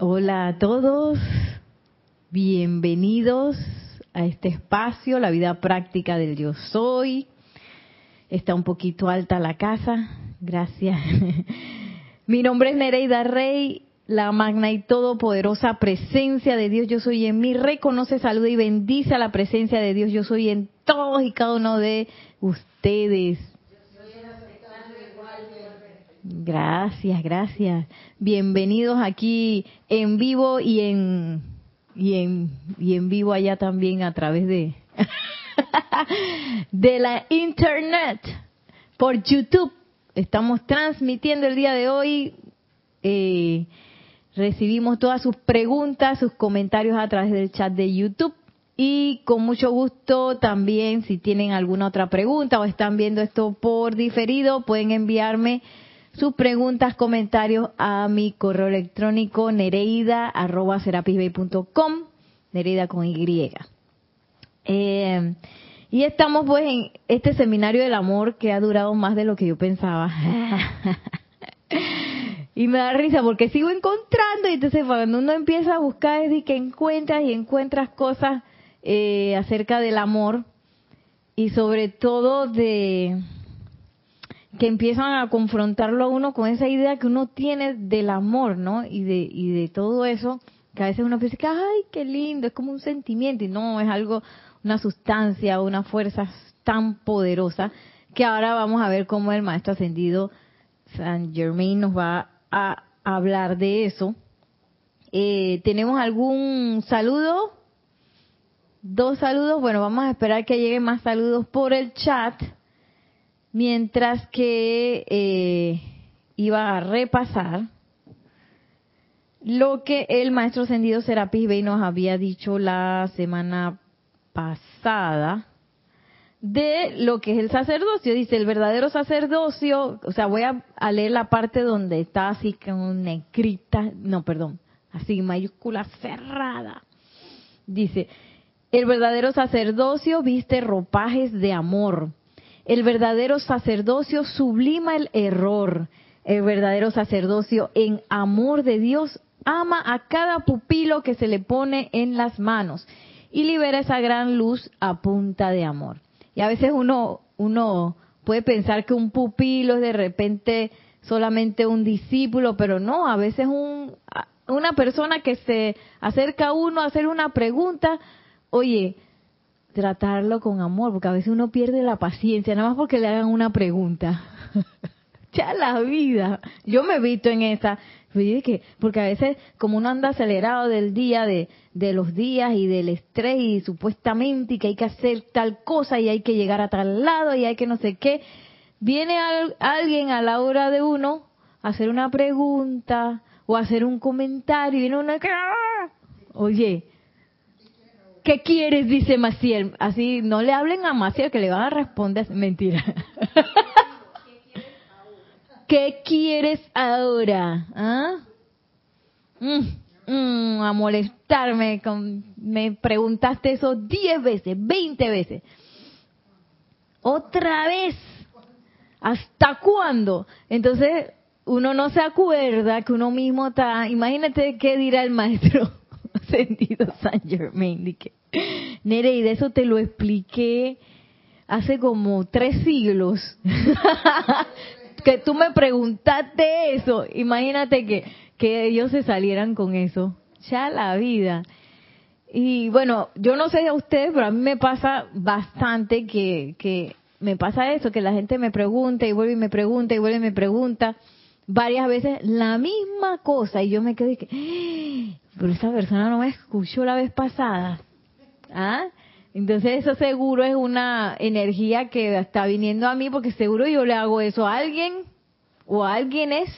Hola a todos, bienvenidos a este espacio, la vida práctica del yo soy. Está un poquito alta la casa, gracias. Mi nombre es Nereida Rey, la magna y todopoderosa presencia de Dios yo soy en mí. Reconoce, saluda y bendice a la presencia de Dios yo soy en todos y cada uno de ustedes. Gracias, gracias. Bienvenidos aquí en vivo y en y en y en vivo allá también a través de de la internet por YouTube. Estamos transmitiendo el día de hoy. Eh, recibimos todas sus preguntas, sus comentarios a través del chat de YouTube. Y con mucho gusto también, si tienen alguna otra pregunta o están viendo esto por diferido, pueden enviarme sus preguntas, comentarios a mi correo electrónico nereida.com, nereida con Y. Eh, y estamos pues en este seminario del amor que ha durado más de lo que yo pensaba. y me da risa porque sigo encontrando y entonces cuando uno empieza a buscar es que encuentras y encuentras cosas eh, acerca del amor y sobre todo de que empiezan a confrontarlo a uno con esa idea que uno tiene del amor, ¿no? Y de, y de todo eso, que a veces uno piensa que, ay, qué lindo, es como un sentimiento, y no, es algo, una sustancia, una fuerza tan poderosa, que ahora vamos a ver cómo el maestro ascendido San Germain nos va a hablar de eso. Eh, ¿Tenemos algún saludo? Dos saludos. Bueno, vamos a esperar que lleguen más saludos por el chat mientras que eh, iba a repasar lo que el maestro ascendido Serapis Bey nos había dicho la semana pasada de lo que es el sacerdocio. Dice, el verdadero sacerdocio, o sea, voy a, leer la parte donde está así con negrita, no, perdón, así mayúscula cerrada. Dice, el verdadero sacerdocio viste ropajes de amor el verdadero sacerdocio sublima el error. El verdadero sacerdocio en amor de Dios ama a cada pupilo que se le pone en las manos y libera esa gran luz a punta de amor. Y a veces uno, uno puede pensar que un pupilo es de repente solamente un discípulo, pero no, a veces un, una persona que se acerca a uno a hacer una pregunta, oye, tratarlo con amor, porque a veces uno pierde la paciencia, nada más porque le hagan una pregunta. ya la vida. Yo me he visto en esa, porque a veces como uno anda acelerado del día, de, de los días y del estrés y supuestamente que hay que hacer tal cosa y hay que llegar a tal lado y hay que no sé qué, viene alguien a la hora de uno a hacer una pregunta o hacer un comentario y uno que, ¡ah! oye, ¿Qué quieres? Dice Maciel. Así, no le hablen a Maciel que le van a responder. Mentira. ¿Qué quieres ahora? ¿Ah? Mm, mm, a molestarme. Con, me preguntaste eso 10 veces, 20 veces. Otra vez. ¿Hasta cuándo? Entonces, uno no se acuerda que uno mismo está. Imagínate qué dirá el maestro sentido San Germain. Nereida, eso te lo expliqué hace como tres siglos. que tú me preguntaste eso. Imagínate que, que ellos se salieran con eso. Ya la vida. Y bueno, yo no sé a ustedes, pero a mí me pasa bastante que, que me pasa eso, que la gente me pregunta y vuelve y me pregunta y vuelve y me pregunta varias veces la misma cosa y yo me quedo y que, ¡Ah! pero esa persona no me escuchó la vez pasada. ¿Ah? Entonces eso seguro es una energía que está viniendo a mí porque seguro yo le hago eso a alguien o a alguien es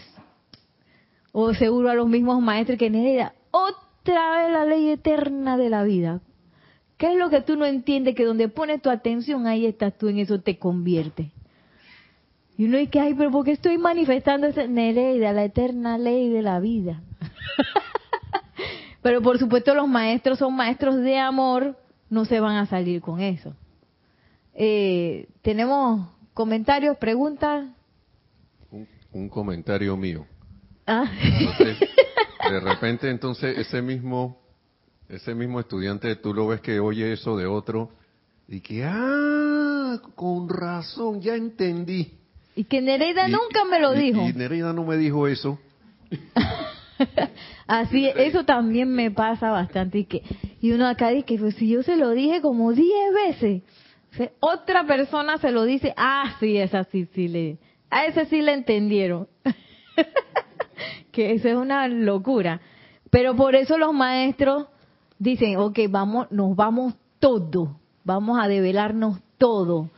o seguro a los mismos maestros que necesitan otra vez la ley eterna de la vida. ¿Qué es lo que tú no entiendes? Que donde pones tu atención, ahí estás tú, en eso te convierte. Y uno dice, ay, pero ¿por qué estoy manifestando esa Nereida, la eterna ley de la vida? pero por supuesto los maestros son maestros de amor, no se van a salir con eso. Eh, ¿Tenemos comentarios, preguntas? Un, comentario mío. Ah. de repente entonces ese mismo ese mismo estudiante tú lo ves que oye eso de otro y que ah con razón ya entendí y que Nereida nunca me lo dijo. y Nereida no me dijo eso. Así eso también me pasa bastante y que y uno acá dice que pues si yo se lo dije como diez veces otra persona se lo dice ah sí es así sí le a ese sí le entendieron que eso es una locura. Pero por eso los maestros dicen, ok, vamos, nos vamos todo, vamos a develarnos todo.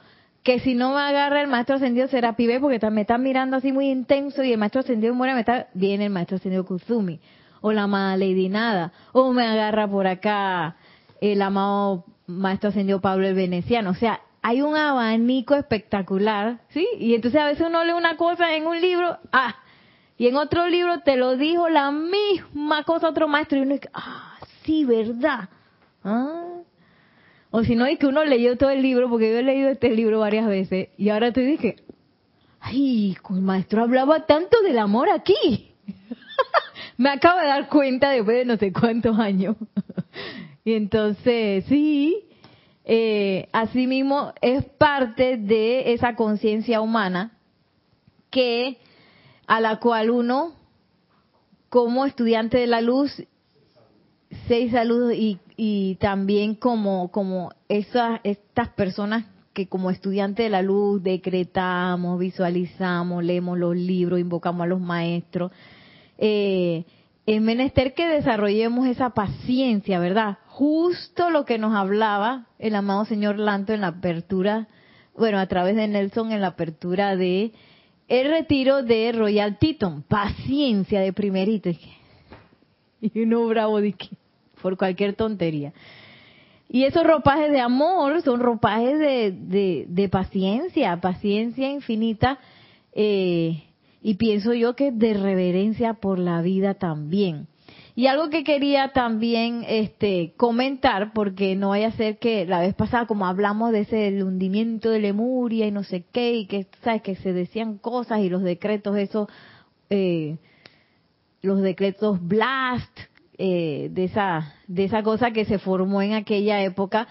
Que si no me agarra el maestro ascendido será pibe porque me está mirando así muy intenso y el maestro ascendido muere, me está, viene el maestro ascendido Kuzumi, o la amada Lady Nada, o me agarra por acá el amado maestro ascendido Pablo el Veneciano. O sea, hay un abanico espectacular, ¿sí? Y entonces a veces uno lee una cosa en un libro, ah, y en otro libro te lo dijo la misma cosa otro maestro y uno dice, ah, sí, ¿verdad? ¿Ah? O si no, es que uno leyó todo el libro, porque yo he leído este libro varias veces, y ahora te dije, ay, el maestro hablaba tanto del amor aquí. Me acabo de dar cuenta después de no sé cuántos años. y entonces, sí, eh, así mismo es parte de esa conciencia humana que a la cual uno como estudiante de la luz seis saludos y, y también como, como esas, estas personas que como estudiantes de la luz decretamos, visualizamos, leemos los libros, invocamos a los maestros. Eh, es menester que desarrollemos esa paciencia, ¿verdad? Justo lo que nos hablaba el amado señor Lanto en la apertura, bueno, a través de Nelson en la apertura de el retiro de Royal Teton. Paciencia de primerito. Y uno bravo de que, por cualquier tontería. Y esos ropajes de amor son ropajes de, de, paciencia, paciencia infinita, eh, y pienso yo que de reverencia por la vida también. Y algo que quería también este, comentar, porque no vaya a ser que la vez pasada, como hablamos de ese hundimiento de Lemuria y no sé qué, y que, ¿sabes? que se decían cosas y los decretos, eso, eh, los decretos blast, eh, de esa de esa cosa que se formó en aquella época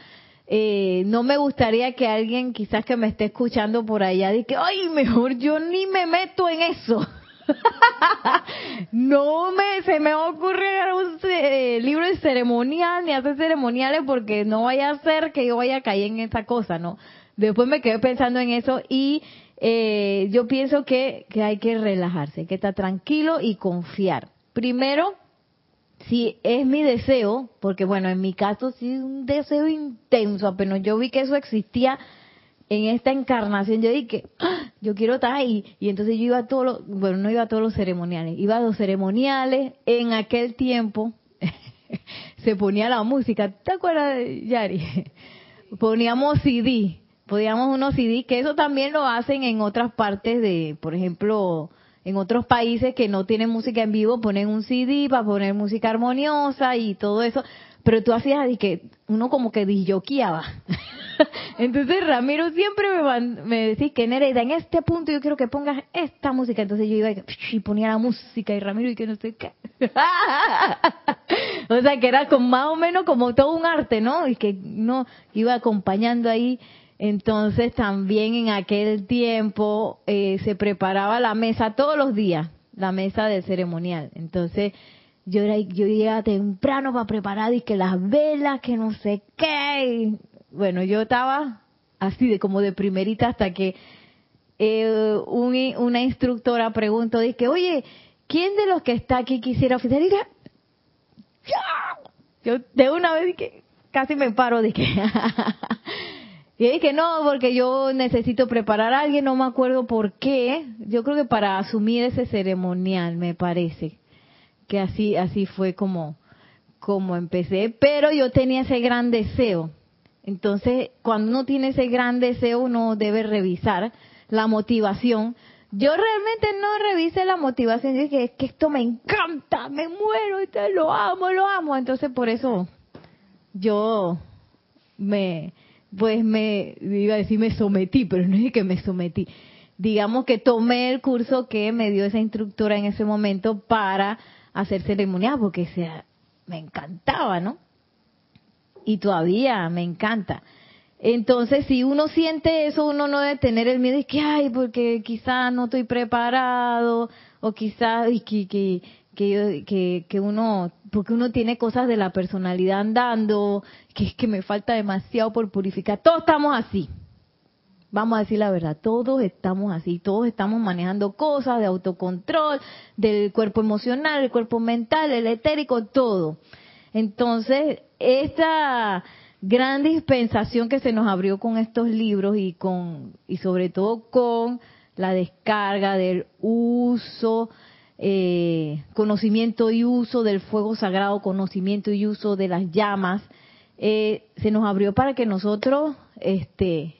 eh, no me gustaría que alguien quizás que me esté escuchando por allá diga ay mejor yo ni me meto en eso no me se me ocurre un eh, libro de ceremonial ni hacer ceremoniales porque no vaya a ser que yo vaya a caer en esa cosa no después me quedé pensando en eso y eh, yo pienso que, que hay que relajarse, que estar tranquilo y confiar. Primero, si es mi deseo, porque bueno, en mi caso sí es un deseo intenso, apenas yo vi que eso existía en esta encarnación, yo dije, ¡Ah! yo quiero estar ahí. Y entonces yo iba a todos los, bueno, no iba a todos los ceremoniales, iba a los ceremoniales, en aquel tiempo se ponía la música, ¿te acuerdas, Yari? Poníamos CD, poníamos unos CD, que eso también lo hacen en otras partes de, por ejemplo, en otros países que no tienen música en vivo ponen un CD para poner música armoniosa y todo eso, pero tú hacías y que uno como que disjoqueaba. Entonces Ramiro siempre me, me decía que Nereida, en este punto yo quiero que pongas esta música. Entonces yo iba y, ponía la música y Ramiro y que no sé qué. o sea que era con más o menos como todo un arte, ¿no? Y que no iba acompañando ahí entonces también en aquel tiempo eh, se preparaba la mesa todos los días, la mesa del ceremonial. Entonces yo era, yo llegaba temprano para preparar y que las velas, que no sé qué. bueno, yo estaba así de como de primerita hasta que eh, una instructora preguntó, que oye, ¿quién de los que está aquí quisiera oficiar? Yo de una vez dije, casi me paro, dije, Y dije, no, porque yo necesito preparar a alguien, no me acuerdo por qué. Yo creo que para asumir ese ceremonial, me parece. Que así, así fue como, como empecé. Pero yo tenía ese gran deseo. Entonces, cuando uno tiene ese gran deseo, uno debe revisar la motivación. Yo realmente no revisé la motivación. Yo dije, es que esto me encanta, me muero, lo amo, lo amo. Entonces, por eso yo me, pues me, iba a decir me sometí, pero no es que me sometí. Digamos que tomé el curso que me dio esa instructora en ese momento para hacer ceremonial porque me encantaba, ¿no? Y todavía me encanta. Entonces, si uno siente eso, uno no debe tener el miedo de que, ay, porque quizás no estoy preparado, o quizás que, que, que, que, uno, porque uno tiene cosas de la personalidad andando, que es que me falta demasiado por purificar. Todos estamos así. Vamos a decir la verdad, todos estamos así, todos estamos manejando cosas de autocontrol, del cuerpo emocional, el cuerpo mental, el etérico, todo. Entonces, esta gran dispensación que se nos abrió con estos libros y con y sobre todo con la descarga del uso eh, conocimiento y uso del fuego sagrado, conocimiento y uso de las llamas, eh, se nos abrió para que nosotros este,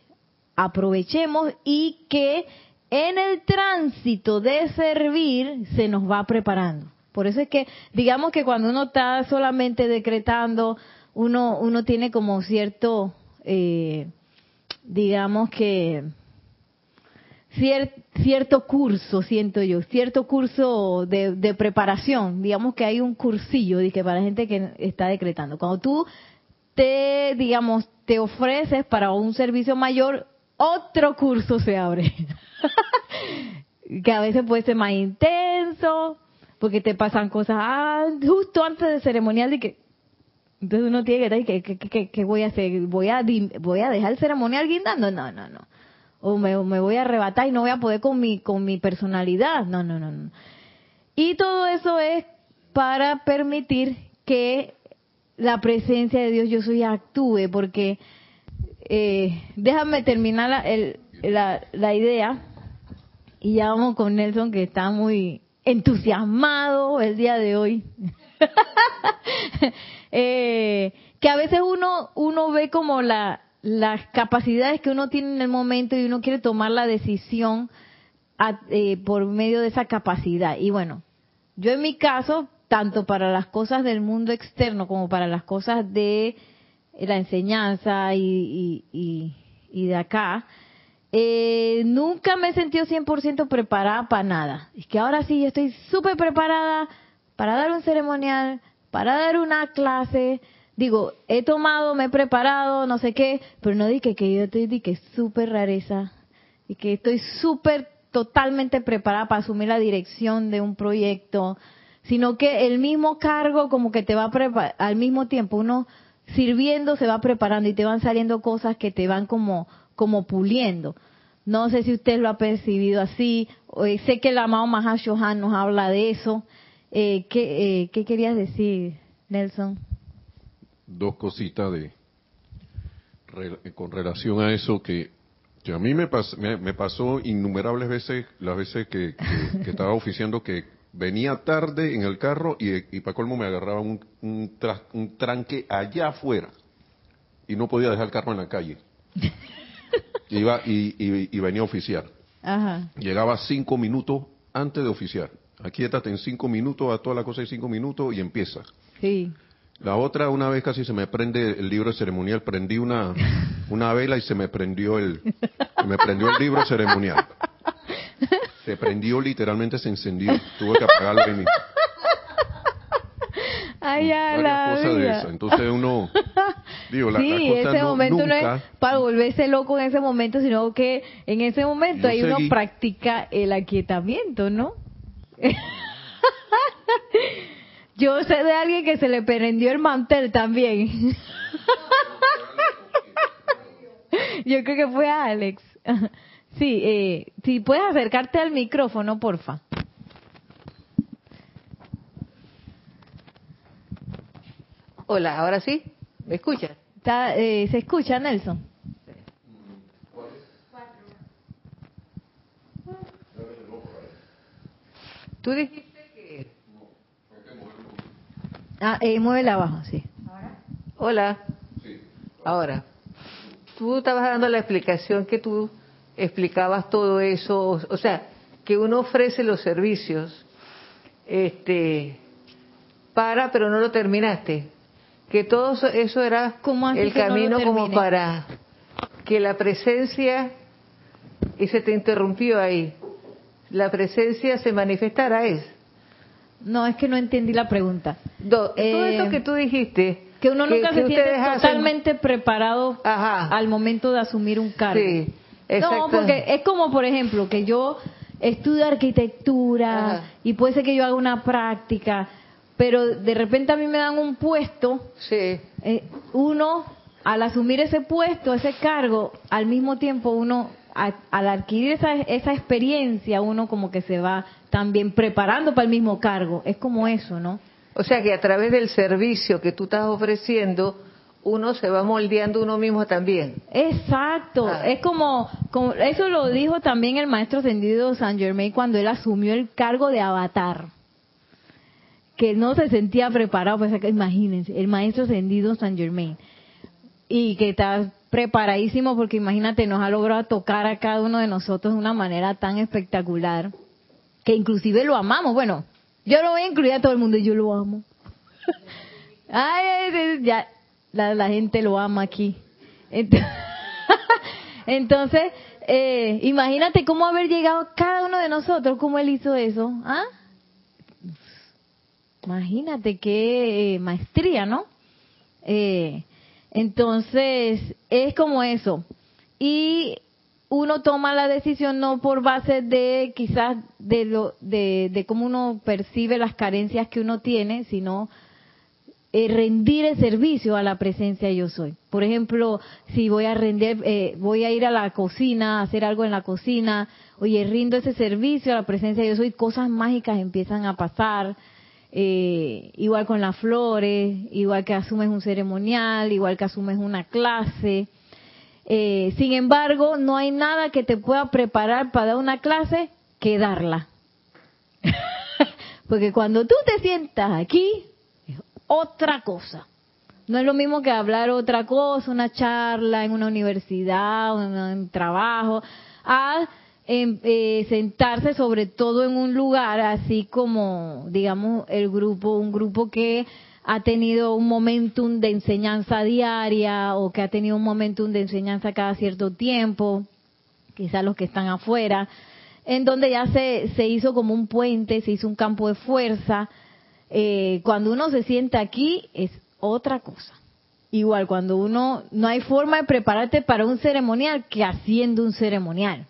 aprovechemos y que en el tránsito de servir se nos va preparando. Por eso es que, digamos que cuando uno está solamente decretando, uno, uno tiene como cierto, eh, digamos que, cierto curso, siento yo, cierto curso de, preparación. Digamos que hay un cursillo para gente que está decretando. Cuando tú te, digamos, te ofreces para un servicio mayor, otro curso se abre. que a veces puede ser más intenso, porque te pasan cosas ah, justo antes del ceremonial de que entonces uno tiene que decir, ¿qué, qué, voy a hacer? ¿Voy a, ¿Voy a dejar el ceremonial guindando? No, no, no o me, voy a arrebatar y no voy a poder con mi, con mi personalidad. No, no, no, no. Y todo eso es para permitir que la presencia de Dios yo soy actúe, porque eh, déjame terminar la, el, la, la idea y ya vamos con Nelson que está muy entusiasmado el día de hoy. eh, que a veces uno uno ve como la las capacidades que uno tiene en el momento y uno quiere tomar la decisión eh, por medio de esa capacidad. Y bueno, yo en mi caso, tanto para las cosas del mundo externo como para las cosas de la enseñanza y, de acá, eh, nunca me he sentido 100% preparada para nada. Es que ahora sí, estoy súper preparada para dar un ceremonial, para dar una clase, digo, he tomado, me he preparado, no sé qué, pero no dije que yo te dije que es súper rareza y que estoy súper totalmente preparada para asumir la dirección de un proyecto, sino que el mismo cargo como que te va a al mismo tiempo uno sirviendo se va preparando y te van saliendo cosas que te van como como puliendo. No sé si usted lo ha percibido así. Eh, sé que el amado Mahashohan nos habla de eso. Eh, ¿qué, eh, ¿Qué querías decir, Nelson? Dos cositas de con relación a eso que, a mí me, me, pasó innumerables veces, las veces que, estaba oficiando que venía tarde en el carro y, para colmo me agarraba un, un, tranque allá afuera y no podía dejar el carro en la calle. Iba y, y, venía a oficiar. Llegaba cinco minutos antes de oficiar. Aquí estate en cinco minutos, a toda la cosa de cinco minutos y empieza. Sí. La otra, una vez casi se me prende el libro ceremonial, prendí una, una vela y se me prendió el, se me prendió el libro ceremonial. Se prendió literalmente, se encendió. Tuve que apagarlo ahí mismo. Ay, ya, la de eso. Entonces uno, digo, la, sí, cosa ese momento no es para volverse loco en ese momento, sino que en ese momento ahí uno practica el aquietamiento, ¿no? Yo sé de alguien que se le prendió el mantel también. Yo creo que fue a Alex. Sí, eh, si puedes acercarte al micrófono, porfa. Hola, ahora sí, ¿me escuchas? Eh, ¿Se escucha, Nelson? Tú dijiste Ah, eh, muévela abajo, sí. Hola. Sí. Ahora, tú estabas dando la explicación que tú explicabas todo eso, o sea, que uno ofrece los servicios, este, para, pero no lo terminaste. Que todo eso era el camino como para que la presencia, y se te interrumpió ahí, la presencia se manifestara, es. No, es que no entendí la pregunta. Do- todo Eh, eso que tú dijiste. Que uno nunca se siente hacen- totalmente preparado Ajá. al momento de asumir un cargo. Sí, No, porque es como, por ejemplo, que yo estudio arquitectura Ajá. y puede ser que yo haga una práctica, pero de repente a mí me dan un puesto, Sí, eh, uno, al asumir ese puesto, ese cargo, al mismo tiempo uno, a- al adquirir esa, esa experiencia, uno como que se va también preparando para el mismo cargo. Es como eso, ¿no? o sea que a través del servicio que tú estás ofreciendo, uno se va moldeando uno mismo también. Exacto, Ah. es como, como, eso lo dijo también el maestro ascendido San Germain cuando él asumió el cargo de avatar, que no se sentía preparado, pues imagínense, el maestro ascendido San Germain, y que está preparadísimo porque imagínate, nos ha logrado tocar a cada uno de nosotros de una manera tan espectacular, que inclusive lo amamos, bueno, yo no voy a incluir a todo el mundo, yo lo amo. Ay, ya, la, la gente lo ama aquí. Ent- Entonces, eh, imagínate cómo haber llegado cada uno de nosotros, cómo él hizo eso. ¿Ah? Imagínate qué eh, maestría, ¿no? Eh, entonces, es como eso. Y uno toma la decisión no por base de quizás de lo de, de cómo uno percibe las carencias que uno tiene, sino eh, rendir el servicio a la presencia yo soy. Por ejemplo, si voy a rendir, eh, voy a ir a la cocina, a hacer algo en la cocina, oye, rindo ese servicio a la presencia yo soy, cosas mágicas empiezan a pasar. eh, igual con las flores, igual que asumes un ceremonial, igual que asumes una clase. Eh, sin embargo, no hay nada que te pueda preparar para dar una clase que darla. Porque cuando tú te sientas aquí, es otra cosa. No es lo mismo que hablar otra cosa, una charla en una universidad, en un trabajo, a em, eh, sentarse sobre todo en un lugar así como, digamos, el grupo, un grupo que ha tenido un momentum de enseñanza diaria o que ha tenido un momentum de enseñanza cada cierto tiempo, quizás los que están afuera, en donde ya se, se hizo como un puente, se hizo un campo de fuerza. Eh, cuando uno se sienta aquí es otra cosa. Igual, cuando uno, no hay forma de prepararte para un ceremonial que haciendo un ceremonial.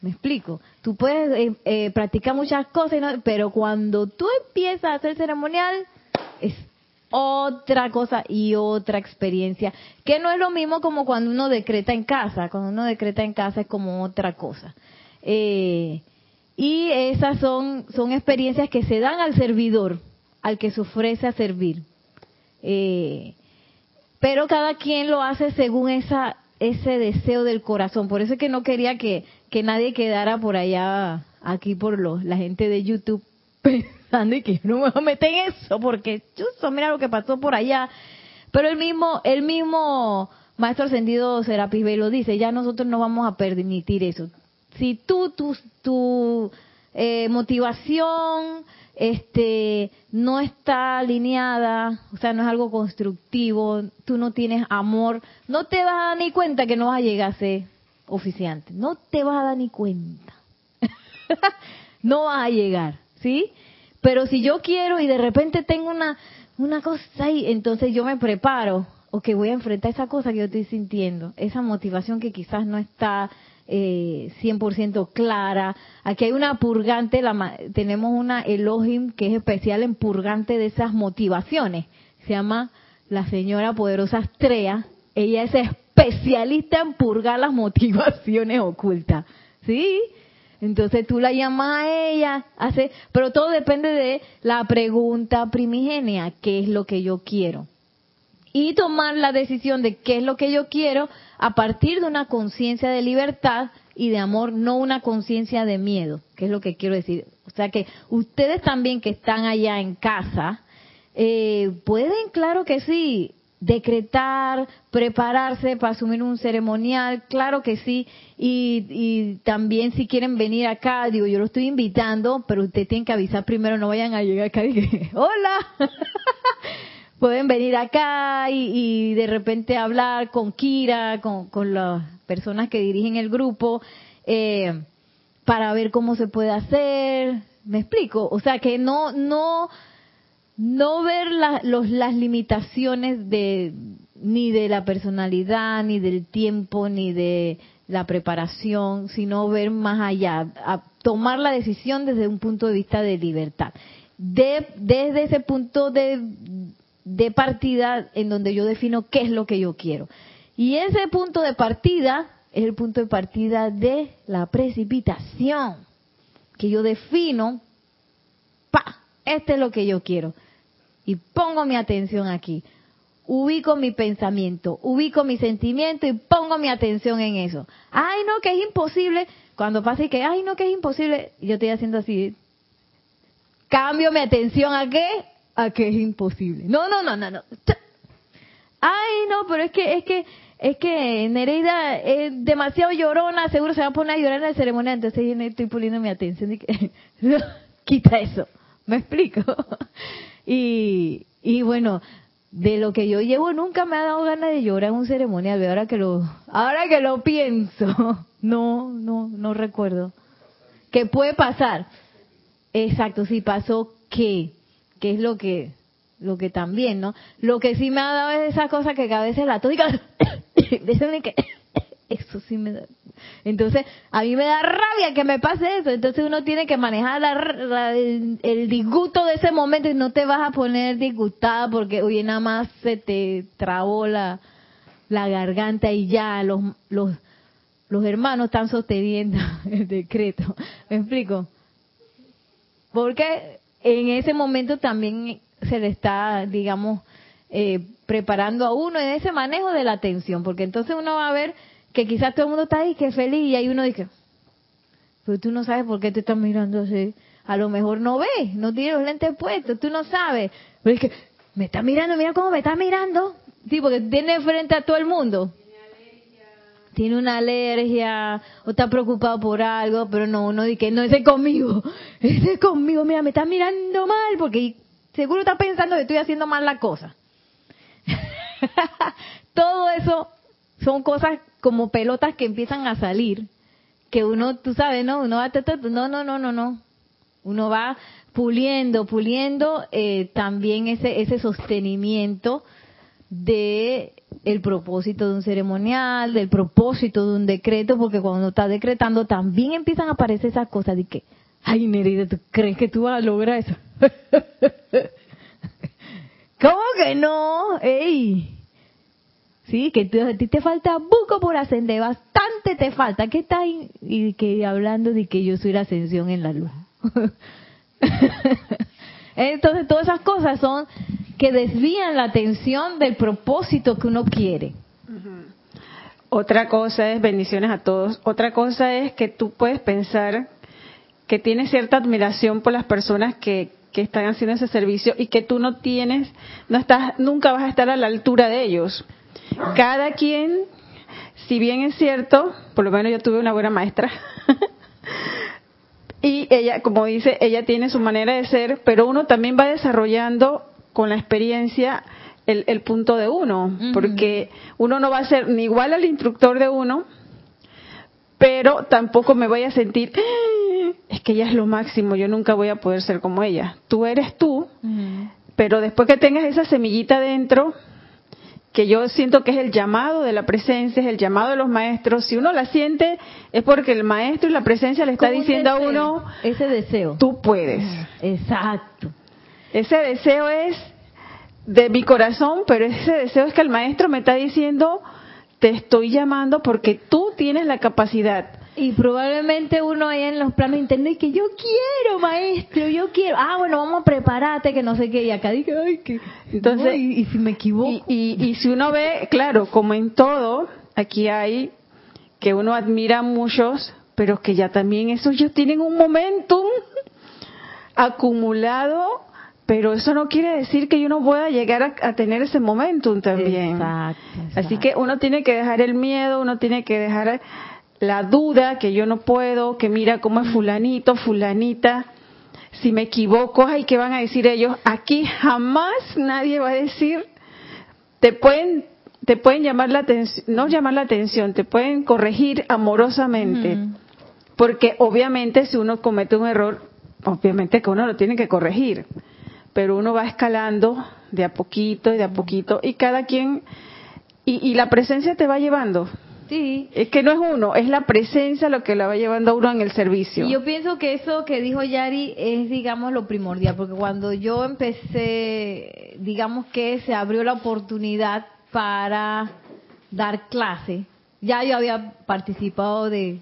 ¿Me explico? Tú puedes eh, eh, practicar muchas cosas, ¿no? pero cuando tú empiezas a hacer ceremonial, es otra cosa y otra experiencia, que no es lo mismo como cuando uno decreta en casa, cuando uno decreta en casa es como otra cosa. Eh, y esas son, son experiencias que se dan al servidor, al que se ofrece a servir. Eh, pero cada quien lo hace según esa ese deseo del corazón. Por eso es que no quería que, que nadie quedara por allá, aquí por los, la gente de YouTube, pensando y que no me voy a meter en eso, porque chuzo, mira lo que pasó por allá. Pero el mismo, el mismo maestro ascendido Serapis Bey lo dice, ya nosotros no vamos a permitir eso. Si tú, tu, tu eh, motivación este no está alineada, o sea, no es algo constructivo, tú no tienes amor, no te vas a dar ni cuenta que no vas a llegar a ser oficiante, no te vas a dar ni cuenta. no vas a llegar, ¿sí? Pero si yo quiero y de repente tengo una una cosa ahí, entonces yo me preparo, o que voy a enfrentar esa cosa que yo estoy sintiendo, esa motivación que quizás no está eh, 100% clara. Aquí hay una purgante, la, tenemos una Elohim que es especial en purgante de esas motivaciones. Se llama la señora poderosa Astrea. Ella es especialista en purgar las motivaciones ocultas. ¿Sí? Entonces tú la llamas a ella, hace, pero todo depende de la pregunta primigenia, ¿qué es lo que yo quiero? y tomar la decisión de qué es lo que yo quiero a partir de una conciencia de libertad y de amor, no una conciencia de miedo, que es lo que quiero decir. O sea que ustedes también que están allá en casa, eh, pueden, claro que sí, decretar, prepararse para asumir un ceremonial, claro que sí, y, también si quieren venir acá, digo, yo lo estoy invitando, pero ustedes tienen que avisar primero, no vayan a llegar acá y que, hola, pueden venir acá y, y de repente hablar con Kira, con, con las personas que dirigen el grupo, eh, para ver cómo se puede hacer, ¿Me explico? O sea, que no, no, no ver los, las limitaciones de, ni de la personalidad, ni del tiempo, ni de la preparación, sino ver más allá, a tomar la decisión desde un punto de vista de libertad. De, desde ese punto de, de partida en donde yo defino qué es lo que yo quiero. Y ese punto de partida es el punto de partida de la precipitación, que yo defino, pa, este es lo que yo quiero. Y pongo mi atención aquí. Ubico mi pensamiento, ubico mi sentimiento y pongo mi atención en eso. Ay, no, que es imposible. Cuando pasa y que, ay, no, que es imposible, yo estoy haciendo así. Cambio mi atención a qué? A que es imposible. No, no, no, no, no. Ay, no, pero es que, es que, es que Nereida es demasiado llorona, seguro se va a poner a llorar en la ceremonia, entonces estoy poniendo mi atención y que, quita eso. ¿Me explico? y, y bueno, de lo que yo llevo nunca me ha dado ganas de llorar en un ceremonial, ahora que lo, ahora que lo pienso, no, no, no recuerdo. ¿Qué puede pasar? Exacto, si pasó qué, qué es lo que, lo que también, ¿no? Lo que sí me ha dado es esa cosa que a veces la tónica, que eso sí me da. Entonces, a mí me da rabia que me pase eso. Entonces uno tiene que manejar el, disgusto de ese momento y no te vas a poner disgustada porque, oye, nada más se te trabó la, la garganta y ya los, los, los hermanos están sosteniendo el decreto. ¿Me explico? Porque en ese momento también se le está, digamos, eh, preparando a uno en ese manejo de la atención, porque entonces uno va a ver que quizás todo el mundo está ahí, que feliz, y hay uno dice, pero tú no sabes por qué te están mirando así. A lo mejor no ves, no tiene los lentes puestos, tú no sabes. Pero es que, me está mirando, mira cómo me está mirando. Sí, porque tiene frente a todo el mundo tiene una alergia o está preocupado por algo, pero no, uno dice, no, ese es conmigo, ese es conmigo, mira, me está mirando mal porque seguro está pensando que estoy haciendo mal la cosa. Todo eso son cosas como pelotas que empiezan a salir, que uno, tú sabes, ¿no? Uno va, no, no, no, no, no. Uno va puliendo, puliendo eh, también ese, ese sostenimiento de el propósito de un ceremonial, del propósito de un decreto, porque cuando está decretando también empiezan a aparecer esas cosas de que, ay Nerida, ¿tú crees que tú vas a lograr eso? ¿Cómo que no? ¡Ey! Sí, que a ti te falta buco por ascender, bastante te falta. ¿Qué estás y que hablando de que yo soy la ascensión en la luz? Entonces, todas esas cosas son que desvían la atención del propósito que uno quiere. Otra cosa es, bendiciones a todos, otra cosa es que tú puedes pensar que tienes cierta admiración por las personas que, que están haciendo ese servicio y que tú no tienes, no estás, nunca vas a estar a la altura de ellos. Cada quien, si bien es cierto, por lo menos yo tuve una buena maestra, y ella, como dice, ella tiene su manera de ser, pero uno también va desarrollando con la experiencia el, punto de uno, porque uno no va a ser ni igual al instructor de uno, pero tampoco me voy a sentir, ah, es que ella es lo máximo, yo nunca voy a poder ser como ella. Tú eres tú, pero después que tengas esa semillita dentro, que yo siento que es el llamado de la presencia, es el llamado de los maestros. Si uno la siente, es porque el maestro y la presencia le está diciendo a uno, ese deseo, tú puedes. Exacto. Ese deseo es de mi corazón, pero ese deseo es que el maestro me está diciendo, te estoy llamando porque tú tienes la capacidad. Y probablemente uno ahí en los planos internos y que yo quiero, maestro, yo quiero. Ah, bueno, vamos a prepararte, que no sé qué. Y acá dije, ay, que. Entonces, y, si me equivoco. Y, y, si uno ve, claro, como en todo, aquí hay que uno admira a muchos, pero que ya también esos ya tienen un momentum acumulado pero eso no quiere decir que yo no pueda llegar a, tener ese momentum también. Exacto, Así que uno tiene que dejar el miedo, uno tiene que dejar la duda que yo no puedo, que mira cómo es fulanito, fulanita. Si me equivoco, ay, ¿qué van a decir ellos? Aquí jamás nadie va a decir, te pueden te pueden llamar la atención, no llamar la atención, te pueden corregir amorosamente. Porque obviamente si uno comete un error, obviamente que uno lo tiene que corregir, pero uno va escalando de a poquito y de a poquito y cada quien, y, y la presencia te va llevando. Sí. Es que no es uno, es la presencia lo que la va llevando a uno en el servicio. Y yo pienso que eso que dijo Yari es, digamos, lo primordial, porque cuando yo empecé, digamos que se abrió la oportunidad para dar clase, ya yo había participado de,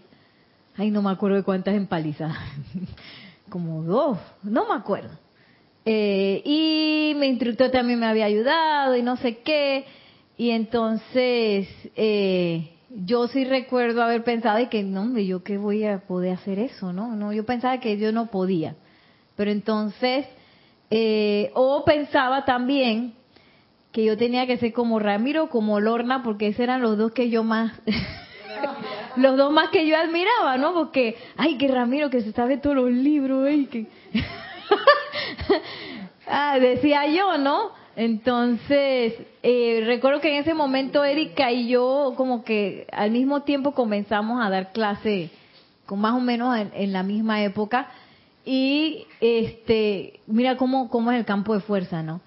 ay, no me acuerdo de cuántas empalizadas, como dos, no me acuerdo. Eh, y mi instructor también me había ayudado y no sé qué. Y entonces eh, yo sí recuerdo haber pensado de que no, hombre, yo qué voy a poder hacer eso, ¿no? No, yo pensaba que yo no podía. Pero entonces, eh, o pensaba también que yo tenía que ser como Ramiro, como Lorna, porque esos eran los dos que yo más, los dos más que yo admiraba, ¿no? Porque, ay, que Ramiro que se sabe todos los libros, ay, que... ah, decía yo, ¿no? Entonces, eh, recuerdo que en ese momento Erika y yo como que al mismo tiempo comenzamos a dar clase, con más o menos en, la misma época, y este, mira cómo, cómo es el campo de fuerza, ¿no?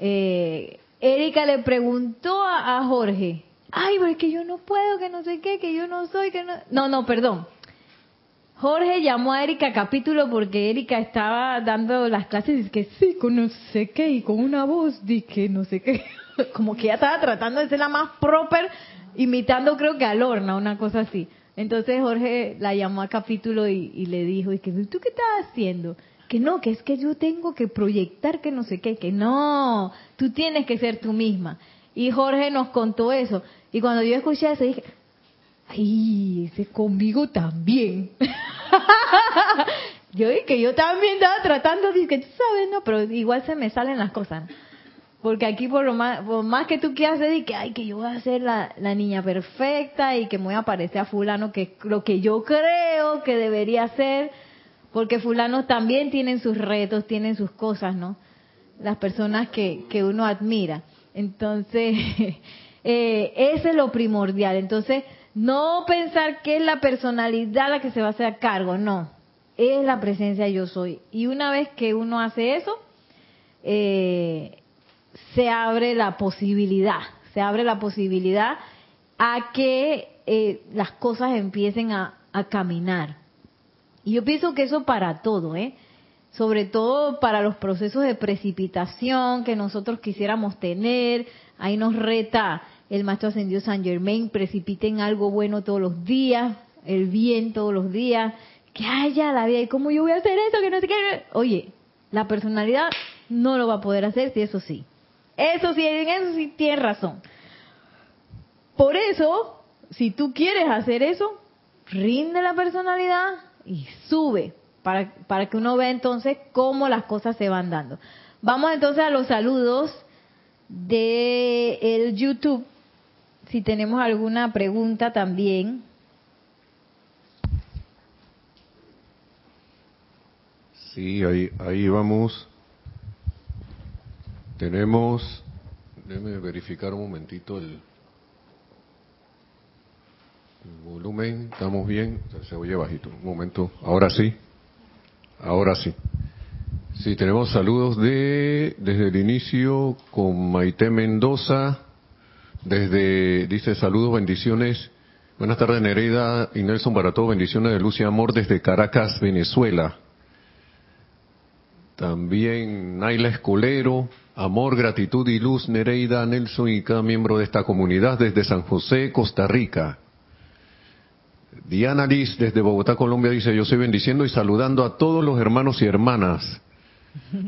Eh, Erika le preguntó a, a Jorge, ay, pero es que yo no puedo, que no sé qué, que yo no soy, que no... No, no, perdón. Jorge llamó a Erika a capítulo porque Erika estaba dando las clases y dice que sí, con no sé qué, y con una voz de que no sé qué. Como que ya estaba tratando de ser la más proper, imitando creo que a Lorna, una cosa así. Entonces Jorge la llamó a capítulo y, y le dijo, y que, ¿tú qué estás haciendo? Que no, que es que yo tengo que proyectar que no sé qué, que no, tú tienes que ser tú misma. Y Jorge nos contó eso. Y cuando yo escuché eso dije, ay, ese conmigo también. yo dije, yo también estaba tratando, dije, tú sabes, no, pero igual se me salen las cosas. Porque aquí por lo más, por más que tú quieras decir que, ay, que yo voy a ser la, la niña perfecta y que me voy a parecer a fulano, que lo que yo creo que debería ser, porque fulanos también tienen sus retos, tienen sus cosas, ¿no? Las personas que, que uno admira. Entonces, eh, ese es lo primordial. Entonces, no pensar que es la personalidad la que se va a hacer cargo, no. Es la presencia yo soy. Y una vez que uno hace eso, eh, se abre la posibilidad, se abre la posibilidad a que eh, las cosas empiecen a, a caminar. Y yo pienso que eso para todo, ¿eh? sobre todo para los procesos de precipitación que nosotros quisiéramos tener. Ahí nos reta el Maestro Ascendido San Germain, precipiten algo bueno todos los días, el bien todos los días, que haya la vida. ¿Y cómo yo voy a hacer eso? Que no sé qué. Oye, la personalidad no lo va a poder hacer, si eso sí. Eso sí, eso sí tienes razón. Por eso, si tú quieres hacer eso, rinde la personalidad y sube para, para que uno vea entonces cómo las cosas se van dando. Vamos entonces a los saludos de el YouTube. Si tenemos alguna pregunta también. Sí, ahí, ahí vamos. Tenemos, déjeme verificar un momentito el, el volumen. ¿Estamos bien? Se oye bajito. Un momento. Ahora sí. Ahora sí. Sí, tenemos saludos de desde el inicio con Maite Mendoza. Desde, dice saludos, bendiciones. Buenas tardes, Nereida y Nelson para todos. Bendiciones de luz y amor desde Caracas, Venezuela. También Naila Escolero, amor, gratitud y luz, Nereida, Nelson y cada miembro de esta comunidad desde San José, Costa Rica. Diana Liz desde Bogotá, Colombia dice, yo estoy bendiciendo y saludando a todos los hermanos y hermanas.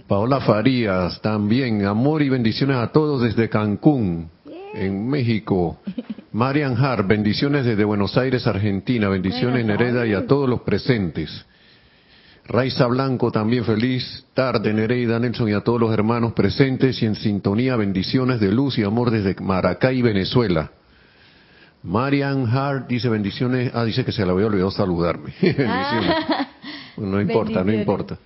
Paola Farías también, amor y bendiciones a todos desde Cancún, en México. Marian Hart, bendiciones desde Buenos Aires, Argentina, bendiciones Nereida y a todos los presentes. Raiza Blanco también feliz tarde, Nereida, Nelson y a todos los hermanos presentes y en sintonía, bendiciones de luz y amor desde Maracay, Venezuela. Marian Hart dice bendiciones, ah, dice que se la había olvidado saludarme. Ah. no importa, no importa.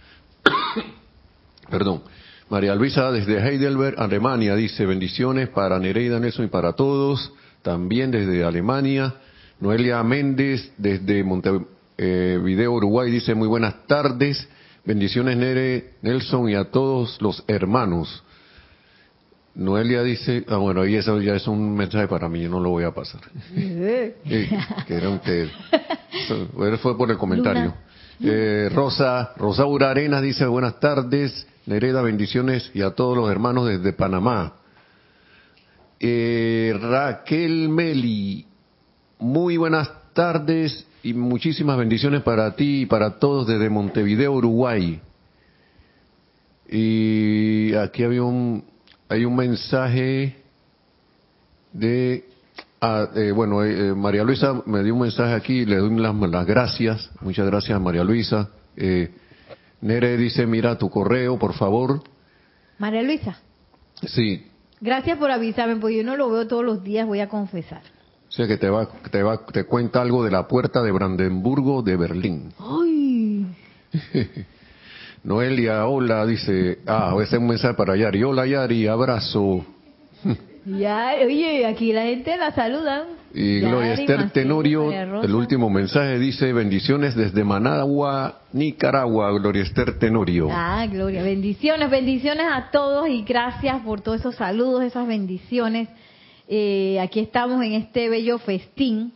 Perdón. María Luisa desde Heidelberg, Alemania, dice bendiciones para Nereida Nelson y para todos. También desde Alemania. Noelia Méndez desde Montevideo, Uruguay, dice muy buenas tardes. Bendiciones Nere, Nelson y a todos los hermanos. Noelia dice, ah bueno, y eso ya es un mensaje para mí, yo no lo voy a pasar. Eh, que era usted. Eso fue por el comentario. Eh, Rosa, Rosa Arenas dice, buenas tardes, Nereda, bendiciones y a todos los hermanos desde Panamá. Eh, Raquel Meli, muy buenas tardes y muchísimas bendiciones para ti y para todos desde Montevideo, Uruguay. Y aquí había un, hay un mensaje de, ah, eh, bueno, eh, María Luisa me dio un mensaje aquí, le doy las, las gracias, muchas gracias María Luisa. Eh, Nere dice, mira tu correo, por favor. María Luisa. Sí. Gracias por avisarme, porque yo no lo veo todos los días, voy a confesar. O sea que te va, te va, te cuenta algo de la puerta de Brandenburgo de Berlín. ¡Ay! Noelia, hola, dice, ah, ese es un mensaje para Yari. Hola Yari, abrazo. Ya, oye, aquí la gente la saluda. Y Gloria Esther Tenorio, el último mensaje dice, bendiciones desde Managua, Nicaragua, Gloria Esther Tenorio. Ah, Gloria, bendiciones, bendiciones a todos y gracias por todos esos saludos, esas bendiciones. Eh, aquí estamos en este bello festín.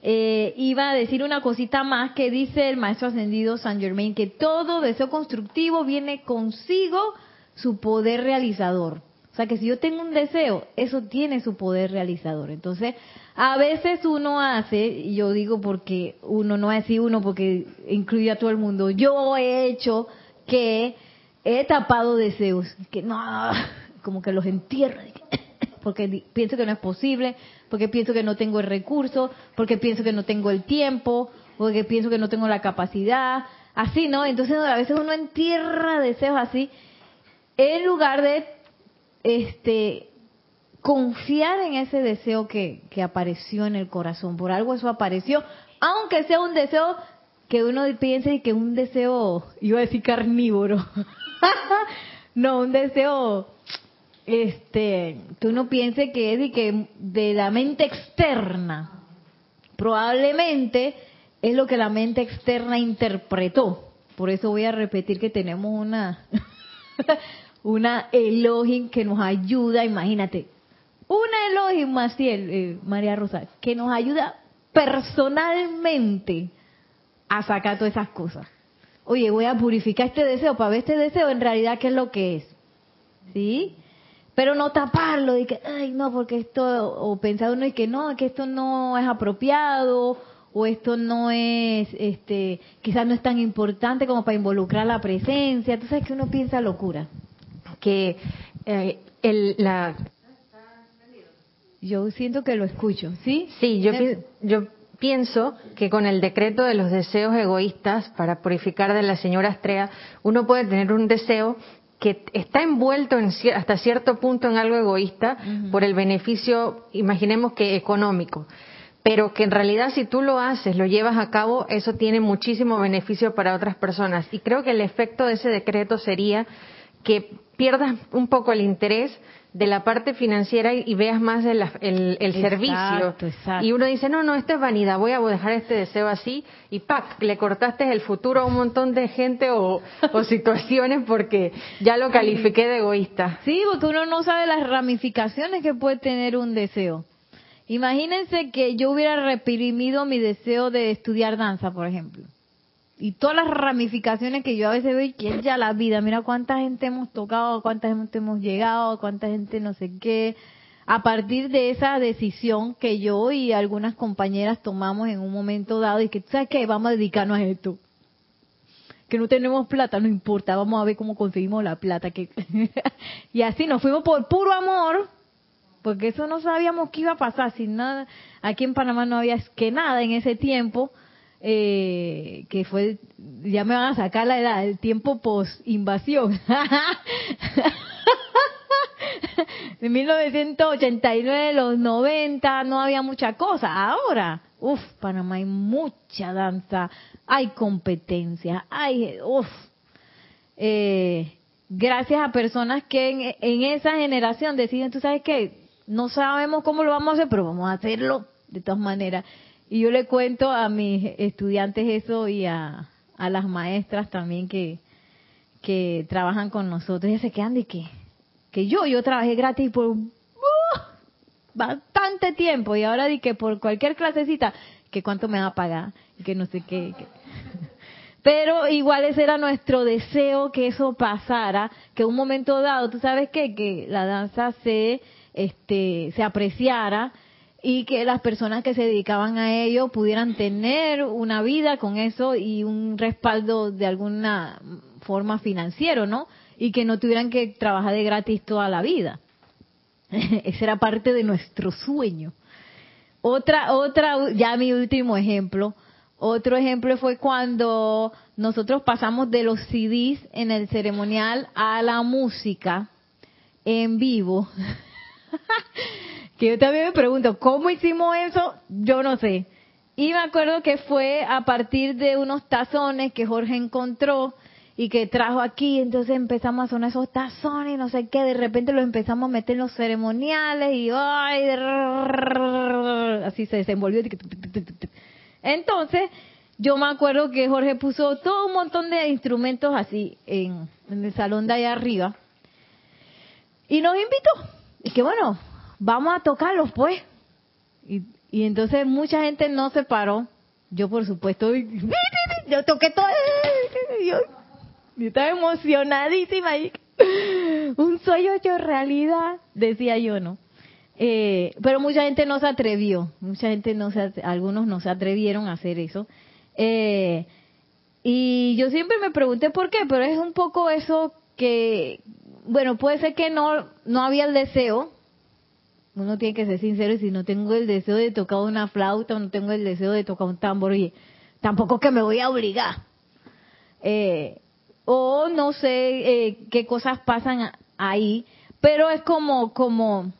Eh, iba a decir una cosita más que dice el maestro ascendido San Germain, que todo deseo constructivo viene consigo su poder realizador. Sea que si yo tengo un deseo, eso tiene su poder realizador. Entonces, a veces uno hace, y yo digo porque uno no es así uno porque incluye a todo el mundo, yo he hecho que he tapado deseos, que no, como que los entierro porque pienso que no es posible, porque pienso que no tengo el recurso, porque pienso que no tengo el tiempo, porque pienso que no tengo la capacidad, así, ¿no? Entonces a veces uno entierra deseos así, en lugar de este confiar en ese deseo que, que apareció en el corazón. Por algo eso apareció, aunque sea un deseo que uno piense que un deseo, iba a decir carnívoro, no, un deseo este, que uno piense que es de, que de la mente externa. Probablemente es lo que la mente externa interpretó. Por eso voy a repetir que tenemos una, una Elohim que nos ayuda, imagínate, una Elohim, Maciel, eh, María Rosa, que nos ayuda personalmente a sacar todas esas cosas. Oye, voy a purificar este deseo para ver este deseo en realidad qué es lo que es. ¿Sí? pero no taparlo y que, ay, no, porque esto, o pensar uno y que no, que esto no es apropiado, o esto no es, este, quizás no es tan importante como para involucrar la presencia. Tú sabes que uno piensa locura. Que eh, el, la. Yo siento que lo escucho, ¿sí? Sí, yo, yo pienso que con el decreto de los deseos egoístas para purificar de la señora Astrea, uno puede tener un deseo que está envuelto en, hasta cierto punto en algo egoísta por el beneficio, imaginemos que económico, pero que en realidad si tú lo haces, lo llevas a cabo, eso tiene muchísimo beneficio para otras personas. Y creo que el efecto de ese decreto sería que pierdas un poco el interés de la parte financiera y, veas más el, el, servicio. Y uno dice, no, no, esto es vanidad, voy a dejar este deseo así y ¡pac! Le cortaste el futuro a un montón de gente o, o situaciones porque ya lo califiqué de egoísta. Sí, porque uno no sabe las ramificaciones que puede tener un deseo. Imagínense que yo hubiera reprimido mi deseo de estudiar danza, por ejemplo y todas las ramificaciones que yo a veces veo y que es ya la vida. Mira cuánta gente hemos tocado, cuánta gente hemos llegado, cuánta gente no sé qué. A partir de esa decisión que yo y algunas compañeras tomamos en un momento dado y que, ¿sabes qué? Vamos a dedicarnos a esto. Que no tenemos plata, no importa, vamos a ver cómo conseguimos la plata. Que... y así nos fuimos por puro amor, porque eso no sabíamos qué iba a pasar. Sin nada, aquí en Panamá no había que nada en ese tiempo eh, que fue, ya me van a sacar la edad, el tiempo post-invasión. de 1989, los 90, no había mucha cosa. Ahora, uff, Panamá hay mucha danza, hay competencia, hay, uff. Eh, gracias a personas que en, en, esa generación deciden, tú sabes qué, no sabemos cómo lo vamos a hacer, pero vamos a hacerlo de todas maneras. Y yo le cuento a mis estudiantes eso y a, las maestras también que, que trabajan con nosotros, ya se quedan de que, que yo, yo trabajé gratis por uh, bastante tiempo y ahora di que por cualquier clasecita, que cuánto me va a pagar, que no sé qué. Pero igual ese era nuestro deseo que eso pasara, que un momento dado, tú sabes qué, que la danza se, este, se apreciara y que las personas que se dedicaban a ello pudieran tener una vida con eso y un respaldo de alguna forma financiero, ¿no? Y que no tuvieran que trabajar de gratis toda la vida. Ese era parte de nuestro sueño. Otra, otra, ya mi último ejemplo. Otro ejemplo fue cuando nosotros pasamos de los CDs en el ceremonial a la música en vivo. que yo también me pregunto, ¿cómo hicimos eso? Yo no sé. Y me acuerdo que fue a partir de unos tazones que Jorge encontró y que trajo aquí, entonces empezamos a sonar esos tazones no sé qué, de repente los empezamos a meter en los ceremoniales y ¡ay! así se desenvolvió. Entonces, yo me acuerdo que Jorge puso todo un montón de instrumentos así en, en el salón de allá arriba y nos invitó. Y que bueno, vamos a tocarlos pues. Y, y entonces mucha gente no se paró. Yo por supuesto, yo toqué todo. Yo, yo estaba emocionadísima. y- Un sueño hecho realidad, decía yo, ¿no? Eh, pero mucha gente no se atrevió, mucha gente no se, algunos no se atrevieron a hacer eso. Eh, y yo siempre me pregunté por qué, pero es un poco eso que, bueno, puede ser que no, no había el deseo, uno tiene que ser sincero y si no tengo el deseo de tocar una flauta o no tengo el deseo de tocar un tambor, oye, tampoco que me voy a obligar. Eh, o no sé eh, qué cosas pasan ahí, pero es como, como,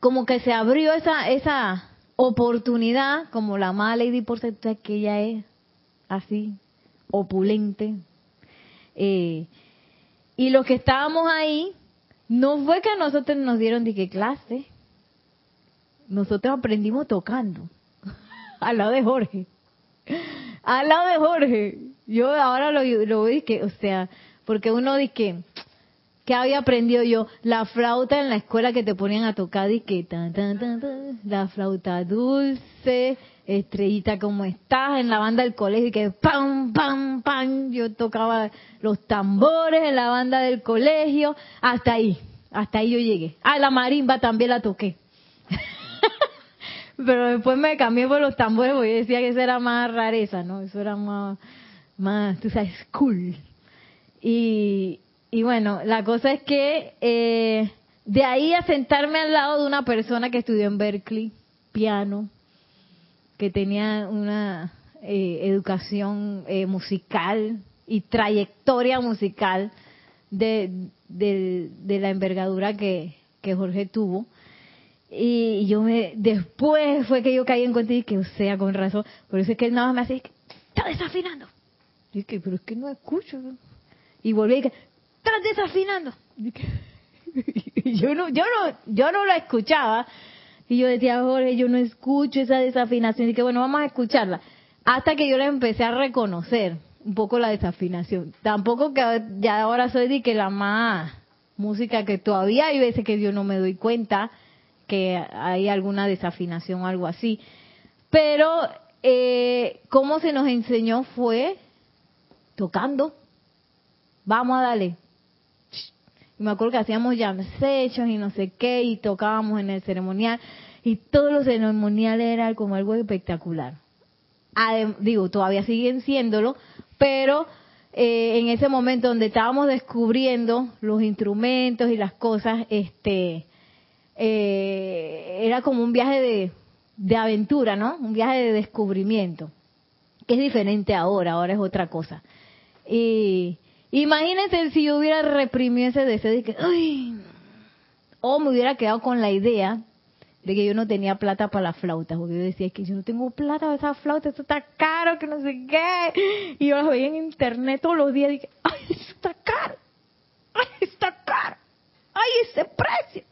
como que se abrió esa, esa oportunidad, como la amada Lady Porcentaje que ella es así, opulente. Eh, y los que estábamos ahí, no fue que a nosotros nos dieron de qué clase, nosotros aprendimos tocando, al lado de Jorge, al lado de Jorge. Yo ahora lo, lo que, o sea, porque uno dice que, que había aprendido yo la flauta en la escuela que te ponían a tocar y que tan, tan, tan, tan, la flauta dulce, estrellita como estás en la banda del colegio y que pam, pam, pam, yo tocaba los tambores en la banda del colegio, hasta ahí, hasta ahí yo llegué. Ah, la marimba también la toqué. Pero después me cambié por los tambores porque decía que eso era más rareza, ¿no? Eso era más, más, tú sabes, cool. Y, y bueno, la cosa es que eh, de ahí a sentarme al lado de una persona que estudió en Berkeley, piano, que tenía una eh, educación eh, musical y trayectoria musical de, de, de la envergadura que, que Jorge tuvo. Y yo me, después fue que yo caí en cuenta y que, o sea, con razón, por eso es que él nada más me hacía, que, está desafinando. Y pero es que no escucho. Y volví y que, estás desafinando. Y yo no, yo no, yo no la escuchaba. Y yo decía, Jorge, yo no escucho esa desafinación. Y que bueno, vamos a escucharla. Hasta que yo la empecé a reconocer un poco la desafinación. Tampoco que ya ahora soy de que la más música que todavía hay veces que yo no me doy cuenta que hay alguna desafinación o algo así. Pero eh, cómo se nos enseñó fue tocando. Vamos a darle. Y me acuerdo que hacíamos jam y no sé qué, y tocábamos en el ceremonial, y todos los ceremoniales eran como algo espectacular. Digo, todavía siguen siéndolo, pero eh, en ese momento donde estábamos descubriendo los instrumentos y las cosas, este, eh, era como un viaje de, de aventura, ¿no? Un viaje de descubrimiento, que es diferente ahora, ahora es otra cosa. Y imagínense si yo hubiera reprimido ese deseo de que, ay, o me hubiera quedado con la idea de que yo no tenía plata para la flauta, porque yo decía es que yo no tengo plata para esa flauta, eso está caro, que no sé qué. Y yo las veía en internet todos los días y dije, ay, eso está caro, ay, está caro, ay, ese precio.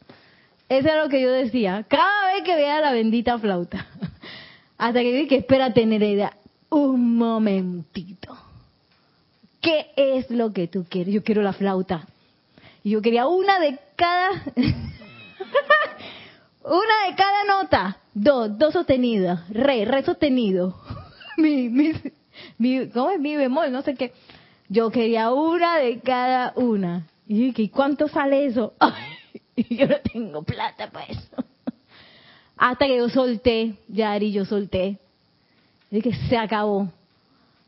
Eso es lo que yo decía, cada vez que veía la bendita flauta. Hasta que vi que espera tener idea. Un momentito. ¿qué es lo que tú quieres? Yo quiero la flauta. Y yo quería una de cada, una de cada nota, dos, dos sostenidas, re, re sostenido. mi, mi, mi, ¿cómo es? Mi bemol, no sé qué. Yo quería una de cada una. Y dije, ¿y cuánto sale eso? Y yo no tengo plata para eso. Hasta que yo solté, Yari, yo solté. Y que se acabó.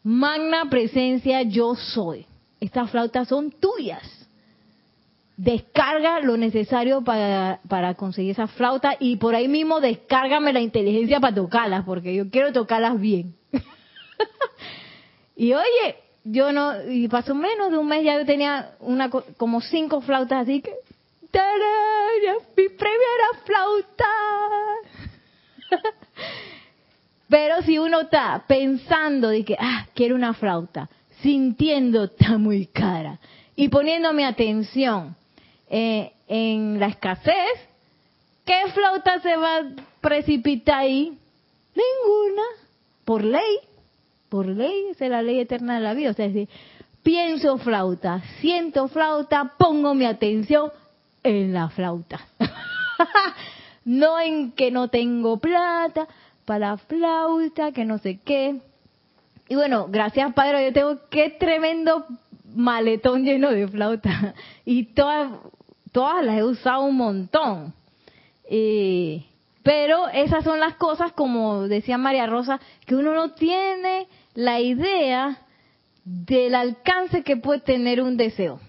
Magna presencia, yo soy. Estas flautas son tuyas. Descarga lo necesario para, para conseguir esa flauta y por ahí mismo descárgame la inteligencia para tocarlas, porque yo quiero tocarlas bien. y oye, yo no, y pasó menos de un mes ya yo tenía una como cinco flautas así que ¡Tarán! mi primera flauta. Pero si uno está pensando de que, ah, quiero una flauta, sintiendo está muy cara y poniéndome atención eh, en la escasez, ¿qué flauta se va a precipitar ahí? Ninguna, por ley, por ley, es la ley eterna de la vida. O sea, decir, pienso flauta, siento flauta, pongo mi atención en la flauta. no en que no tengo plata para la flauta, que no sé qué. Y bueno, gracias Padre, yo tengo qué tremendo maletón lleno de flauta. Y todas, todas las he usado un montón. pero esas son las cosas, como decía María Rosa, que uno no tiene la idea del alcance que puede tener un deseo.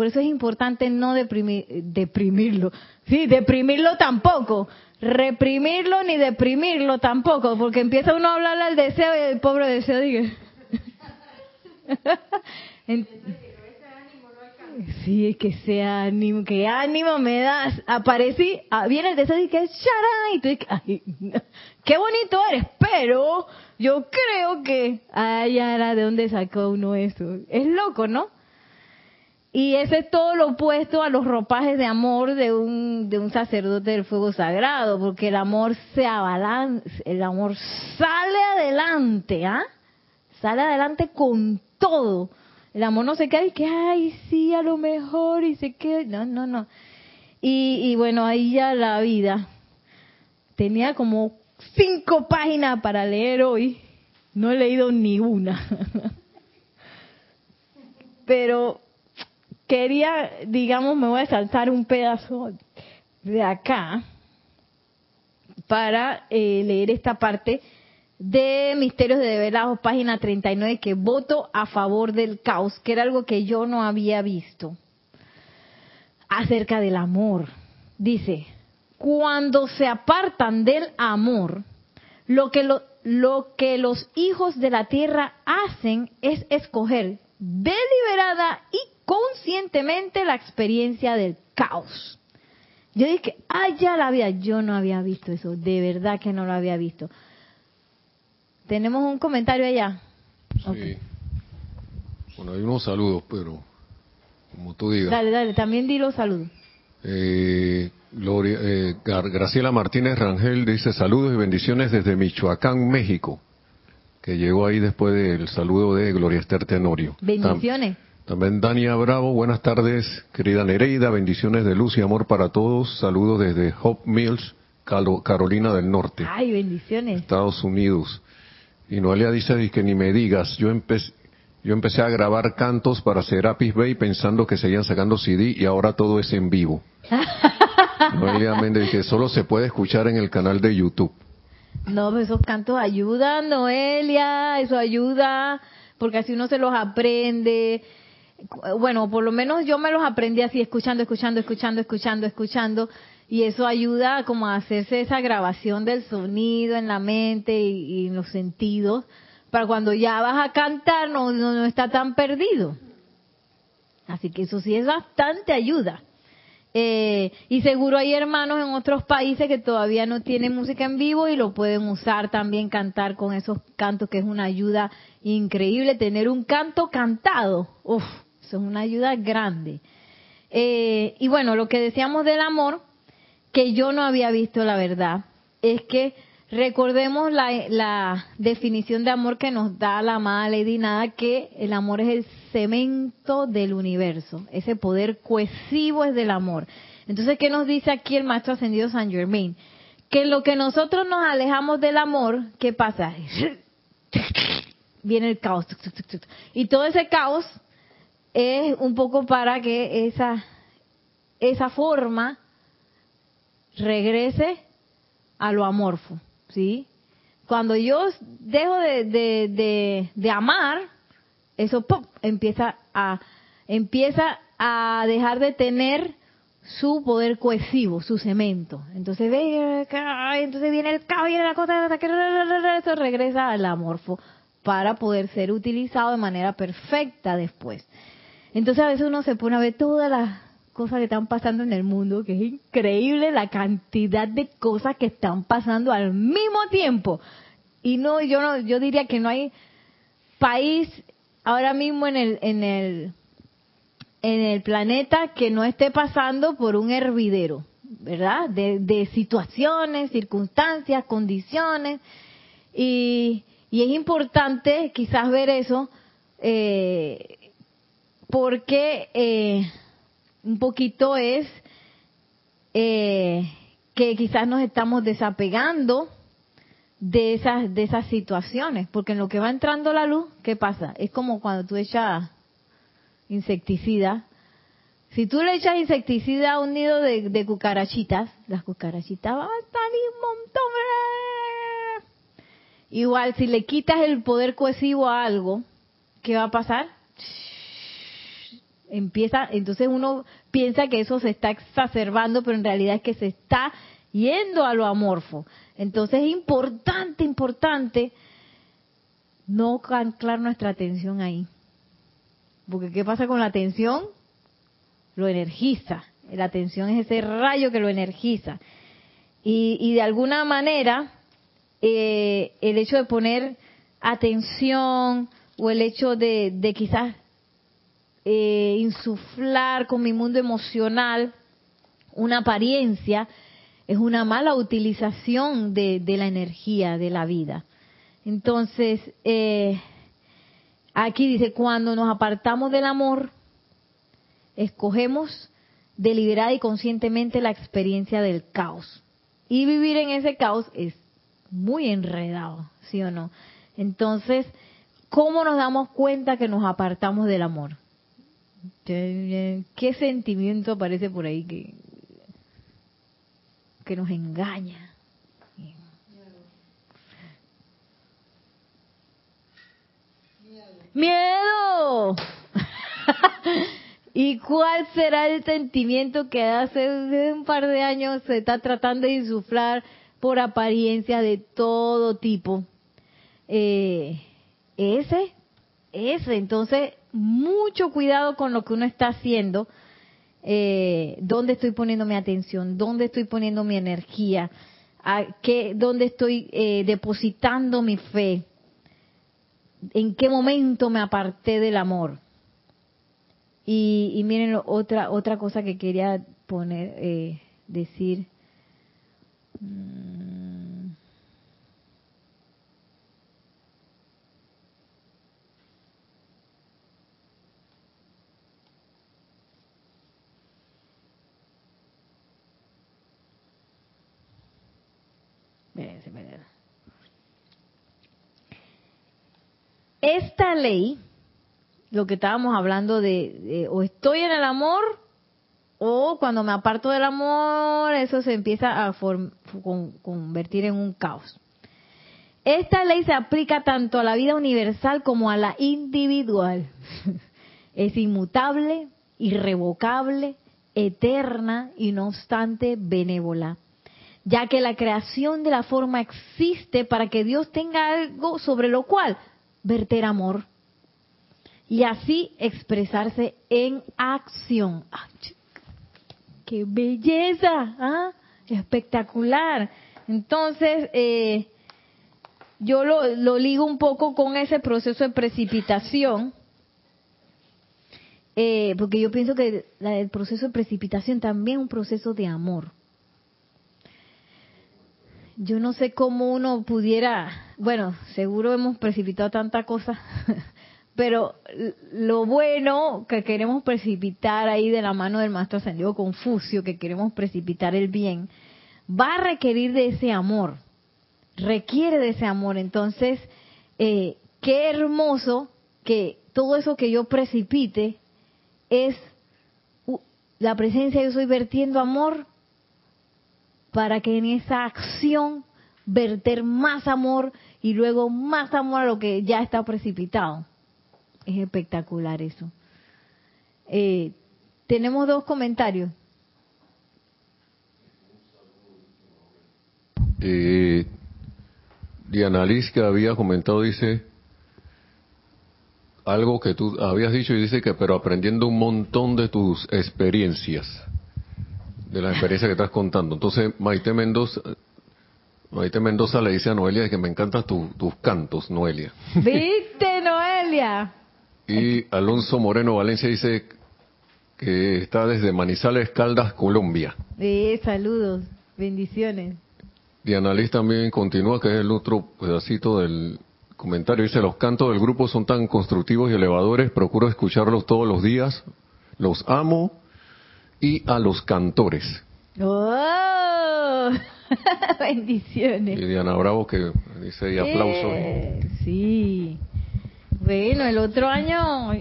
Por eso es importante no deprimir, deprimirlo. Sí, deprimirlo tampoco. Reprimirlo ni deprimirlo tampoco, porque empieza uno a hablar al deseo y el pobre deseo dice. Sí, es que sea ánimo, que ánimo me das. Aparecí, ah, viene el deseo y que y tú dices, ay, qué bonito eres, pero yo creo que, ay, ahora, ¿de dónde sacó uno eso? Es loco, ¿no? Y ese es todo lo opuesto a los ropajes de amor de un, de un sacerdote del fuego sagrado, porque el amor se abalanza, el amor sale adelante, ¿ah? Sale adelante con todo. El amor no se queda y que, ay, sí, a lo mejor, y se queda. No, no, no. Y, y bueno, ahí ya la vida. Tenía como cinco páginas para leer hoy. No he leído ni una. Pero quería, digamos, me voy a saltar un pedazo de acá para eh, leer esta parte de Misterios de Develados, página 39, que voto a favor del caos, que era algo que yo no había visto, acerca del amor. Dice, cuando se apartan del amor, lo que, lo, lo que los hijos de la tierra hacen es escoger deliberada y conscientemente la experiencia del caos. Yo dije, ah, ya la había, yo no había visto eso, de verdad que no lo había visto. ¿Tenemos un comentario allá? Sí. Bueno, hay unos saludos, pero como tú digas. Dale, dale, también di los saludos. Eh, Gloria, eh, Graciela Martínez Rangel dice saludos y bendiciones desde Michoacán, México, que llegó ahí después del saludo de Gloria Esther Tenorio. Bendiciones. También Dania Bravo, buenas tardes, querida Nereida, bendiciones de luz y amor para todos. Saludos desde Hope Mills, Carolina del Norte. Ay, bendiciones. Estados Unidos. Y Noelia dice que ni me digas, yo empecé, yo empecé a grabar cantos para Serapis Bay pensando que seguían sacando CD y ahora todo es en vivo. Noelia Méndez que solo se puede escuchar en el canal de YouTube. No, pues esos cantos ayudan, Noelia, eso ayuda, porque así uno se los aprende bueno, por lo menos yo me los aprendí así, escuchando, escuchando, escuchando, escuchando, escuchando, y eso ayuda como a hacerse esa grabación del sonido en la mente y, en los sentidos, para cuando ya vas a cantar no, no, está tan perdido. Así que eso sí es bastante ayuda. Eh, y seguro hay hermanos en otros países que todavía no tienen música en vivo y lo pueden usar también, cantar con esos cantos, que es una ayuda increíble. Tener un canto cantado, uff, es una ayuda grande. Eh, y bueno, lo que decíamos del amor, que yo no había visto la verdad, es que recordemos la, la definición de amor que nos da la amada Lady Nada, que el amor es el cemento del universo, ese poder cohesivo es del amor. Entonces, ¿qué nos dice aquí el Maestro Ascendido San Germain? Que lo que nosotros nos alejamos del amor, ¿qué pasa? Viene el caos. Y todo ese caos es un poco para que esa, esa forma regrese a lo amorfo, ¿sí? Cuando yo dejo de, de, de, amar, eso empieza a empieza a dejar de tener su poder cohesivo, su cemento. Entonces ve, entonces viene el caos, viene la cosa, eso regresa al amorfo para poder ser utilizado de manera perfecta después. Entonces a veces uno se pone a ver todas las cosas que están pasando en el mundo, que es increíble la cantidad de cosas que están pasando al mismo tiempo. Y no, yo no, yo diría que no hay país ahora mismo en el, en el, en el planeta que no esté pasando por un hervidero, ¿verdad? De, situaciones, circunstancias, condiciones. Y, y, es importante quizás ver eso, eh, porque eh, un poquito es eh, que quizás nos estamos desapegando de esas de esas situaciones, porque en lo que va entrando la luz, ¿qué pasa? Es como cuando tú echas insecticida. Si tú le echas insecticida a un nido de, cucarachitas, las cucarachitas van a salir un montón. Igual, si le quitas el poder cohesivo a algo, ¿qué va a pasar? Empieza, entonces uno piensa que eso se está exacerbando, pero en realidad es que se está yendo a lo amorfo. Entonces es importante, importante no anclar nuestra atención ahí. Porque ¿qué pasa con la atención? Lo energiza. La atención es ese rayo que lo energiza. Y, de alguna manera, eh, el hecho de poner atención o el hecho de, de quizás eh, insuflar con mi mundo emocional una apariencia, es una mala utilización de, la energía de la vida. Entonces, eh, aquí dice, cuando nos apartamos del amor, escogemos deliberada y conscientemente la experiencia del caos. Y vivir en ese caos es muy enredado, ¿sí o no? Entonces, ¿cómo nos damos cuenta que nos apartamos del amor? ¿Qué sentimiento aparece por ahí que, que nos engaña? Miedo. ¿Y cuál será el sentimiento que hace un par de años se está tratando de insuflar por apariencia de todo tipo? Eh, ese, ese. Entonces, mucho cuidado con lo que uno está haciendo, eh, dónde estoy poniendo mi atención, dónde estoy poniendo mi energía, a qué, dónde estoy eh, depositando mi fe, en qué momento me aparté del amor. Y, miren otra otra cosa que quería poner, eh, decir. Mm, Esta ley, lo que estábamos hablando de, o estoy en el amor o cuando me aparto del amor, eso se empieza a convertir en un caos. Esta ley se aplica tanto a la vida universal como a la individual. es inmutable, irrevocable, eterna y no obstante benévola ya que la creación de la forma existe para que Dios tenga algo sobre lo cual verter amor y así expresarse en acción. ¡Qué belleza! ¿ah? Espectacular. Entonces, eh, yo lo, lo, ligo un poco con ese proceso de precipitación, eh, porque yo pienso que el proceso de precipitación también es un proceso de amor. Yo no sé cómo uno pudiera, bueno, seguro hemos precipitado tanta cosa, pero lo bueno que queremos precipitar ahí de la mano del maestro ascendido Confucio, que queremos precipitar el bien, va a requerir de ese amor, requiere de ese amor. Entonces, eh, qué hermoso que todo eso que yo precipite es la presencia yo soy vertiendo amor para que en esa acción verter más amor y luego más amor a lo que ya está precipitado. Es espectacular eso. Eh, tenemos dos comentarios. Eh, Diana Liz que había comentado dice algo que tú habías dicho y dice que pero aprendiendo un montón de tus experiencias de la experiencia que estás contando. Entonces, Maite Mendoza, Maite Mendoza le dice a Noelia que me encantan tus cantos, Noelia. ¿Viste, Noelia? y Alonso Moreno Valencia dice que está desde Manizales, Caldas, Colombia. Sí, saludos, bendiciones. Diana Liz también continúa, que es el otro pedacito del comentario. Dice, los cantos del grupo son tan constructivos y elevadores, procuro escucharlos todos los días, los amo y a los cantores. ¡Oh! Bendiciones. Y Diana Bravo que dice y aplausos. Eh, sí. Bueno, el otro año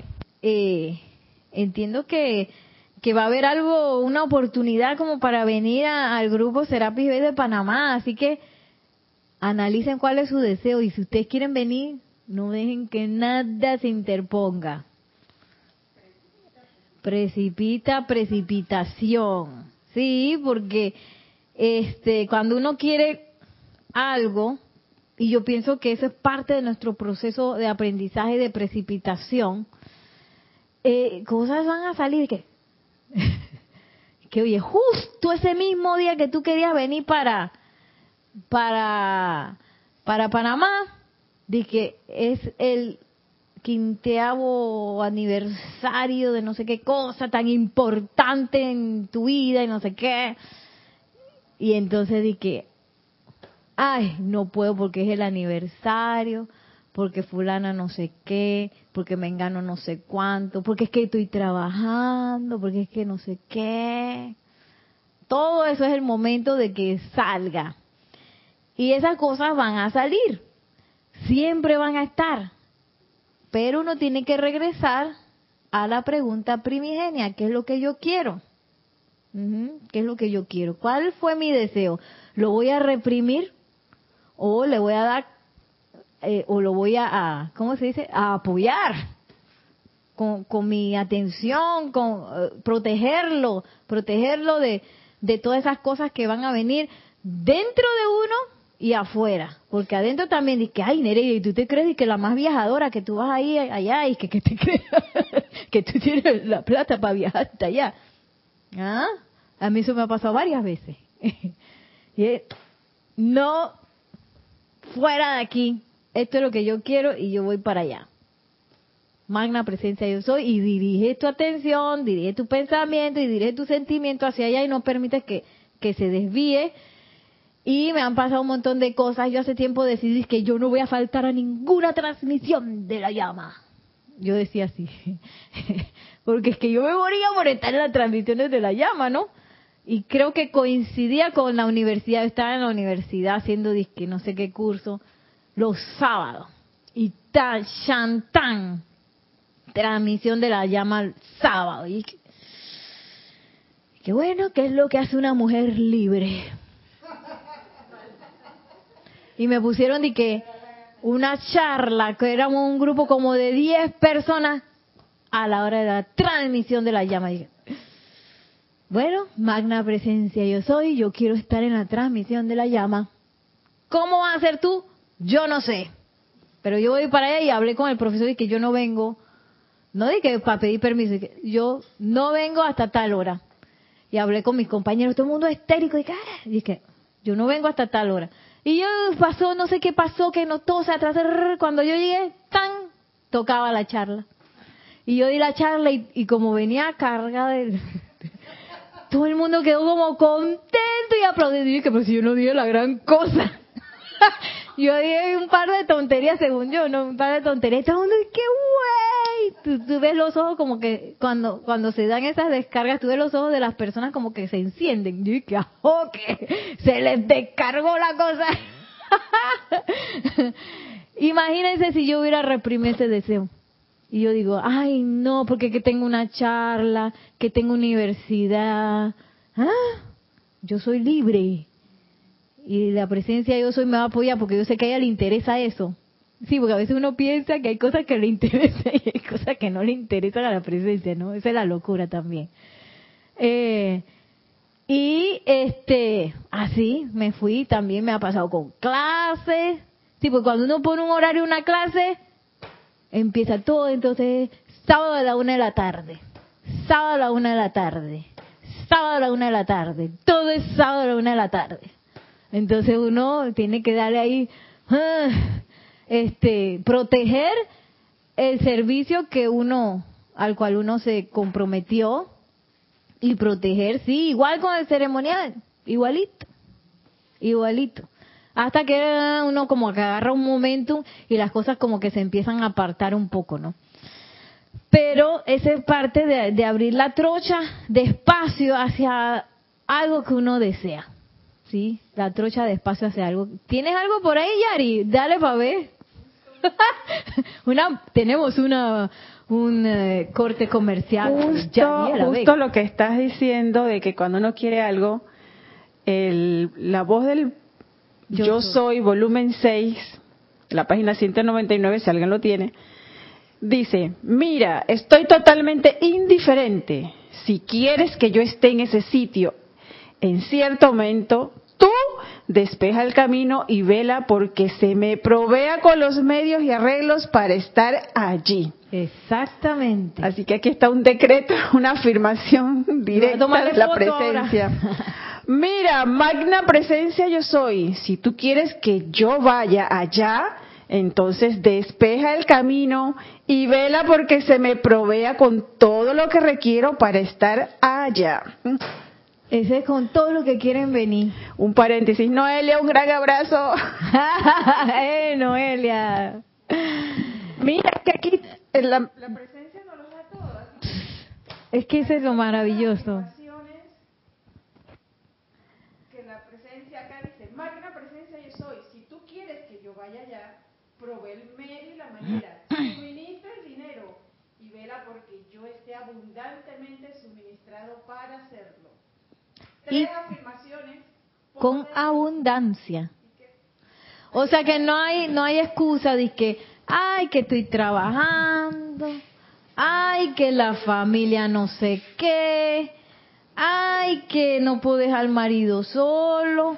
eh, entiendo que, que va a haber algo, una oportunidad como para venir al grupo Serapis B de Panamá, así que analicen cuál es su deseo y si ustedes quieren venir, no dejen que nada se interponga. Precipita, precipitación. Sí, porque este cuando uno quiere algo, y yo pienso que eso es parte de nuestro proceso de aprendizaje de precipitación, eh, cosas van a salir que, que oye, justo ese mismo día que tú querías venir para, para, para Panamá, de que es el quinteavo aniversario de no sé qué cosa tan importante en tu vida y no sé qué. Y entonces dije, ay, no puedo porque es el aniversario, porque fulana no sé qué, porque me engano no sé cuánto, porque es que estoy trabajando, porque es que no sé qué. Todo eso es el momento de que salga. Y esas cosas van a salir, siempre van a estar pero uno tiene que regresar a la pregunta primigenia, ¿qué es lo que yo quiero? ¿Qué es lo que yo quiero? ¿Cuál fue mi deseo? ¿Lo voy a reprimir o le voy a dar eh, o lo voy a, ¿cómo se dice? A apoyar con, con mi atención, con eh, protegerlo, protegerlo de, de todas esas cosas que van a venir dentro de uno y afuera, porque adentro también dice, ay Nereida, y tú te crees que la más viajadora, que tú vas ahí allá y que, que te crees que tú tienes la plata para viajar hasta allá. ¿Ah? A mí eso me ha pasado varias veces. y no fuera de aquí, esto es lo que yo quiero y yo voy para allá. Magna presencia yo soy y dirige tu atención, dirige tu pensamiento y dirige tu sentimiento hacia allá y no permites que, que se desvíe y me han pasado un montón de cosas. Yo hace tiempo decidí que yo no voy a faltar a ninguna transmisión de la llama. Yo decía así. Porque es que yo me moría por estar en las transmisiones de la llama, ¿no? Y creo que coincidía con la universidad. estaba en la universidad haciendo disque, no sé qué curso, los sábados. Y tan, tan, transmisión de la llama el sábado. Y qué bueno, ¿qué es lo que hace una mujer libre? Y me pusieron de que una charla, que éramos un grupo como de 10 personas a la hora de la transmisión de la llama. bueno, magna presencia yo soy, yo quiero estar en la transmisión de la llama. ¿Cómo vas a ser tú? Yo no sé. Pero yo voy para allá y hablé con el profesor y que yo no vengo, no que para pedir permiso, yo no vengo hasta tal hora. Y hablé con mis compañeros, todo el mundo estérico, y dije, ah", yo no vengo hasta tal hora. Y yo pasó, no sé qué pasó, que no todo se atrasó. Cuando yo llegué, tan, tocaba la charla. Y yo di la charla y, como venía carga de... Todo el mundo quedó como contento y aplaudiendo. Y que pues si yo no dije la gran cosa. yo dije un par de tonterías según yo, no un par de tonterías. Todo el mundo, qué güey. Tú, ves los ojos como que cuando cuando se dan esas descargas, tú ves los ojos de las personas como que se encienden. Yo dije, oh, se les descargó la cosa. Imagínense si yo hubiera reprimido ese deseo. Y yo digo, ay, no, porque que tengo una charla, que tengo universidad. ¿Ah? Yo soy libre. Y la presencia de yo soy me va a apoyar porque yo sé que a ella le interesa eso. Sí, porque a veces uno piensa que hay cosas que le interesan y hay cosas que no le interesan a la presencia, ¿no? Esa es la locura también. Eh, y este, así me fui, también me ha pasado con clases. Sí, porque cuando uno pone un horario una clase, empieza todo, entonces, sábado a la una de la tarde, sábado a la una de la tarde, sábado a la una de la tarde, todo es sábado a la una de la tarde. Entonces uno tiene que darle ahí, ah, este, proteger el servicio que uno, al cual uno se comprometió y proteger, sí, igual con el ceremonial, igualito, igualito hasta que uno como que agarra un momento y las cosas como que se empiezan a apartar un poco, ¿no? Pero esa es parte de, de abrir la trocha despacio hacia algo que uno desea, ¿sí? La trocha despacio hacia algo. ¿Tienes algo por ahí, Yari? Dale para ver. una, tenemos una un eh, corte comercial. Justo, justo lo que estás diciendo de que cuando uno quiere algo, el, la voz del yo, soy. volumen 6, la página 199, si alguien lo tiene. Dice, mira, estoy totalmente indiferente. Si quieres que yo esté en ese sitio en cierto momento, despeja el camino y vela porque se me provea con los medios y arreglos para estar allí. Exactamente. Así que aquí está un decreto, una afirmación directa de la presencia. Mira, magna presencia yo soy. Si tú quieres que yo vaya allá, entonces despeja el camino y vela porque se me provea con todo lo que requiero para estar allá. Ese es con todo lo que quieren venir. Un paréntesis. Noelia, un gran abrazo. eh, Noelia. Mira que aquí la, la presencia nos lo da todo. Es que eso es lo maravilloso. provee el medio y la manera, suministra el dinero y vela porque yo esté abundantemente suministrado para hacerlo. Afirmaciones con abundancia. O sea que no hay no hay excusa de que ay que estoy trabajando, ay que la familia no sé qué, ay que no puedo dejar al marido solo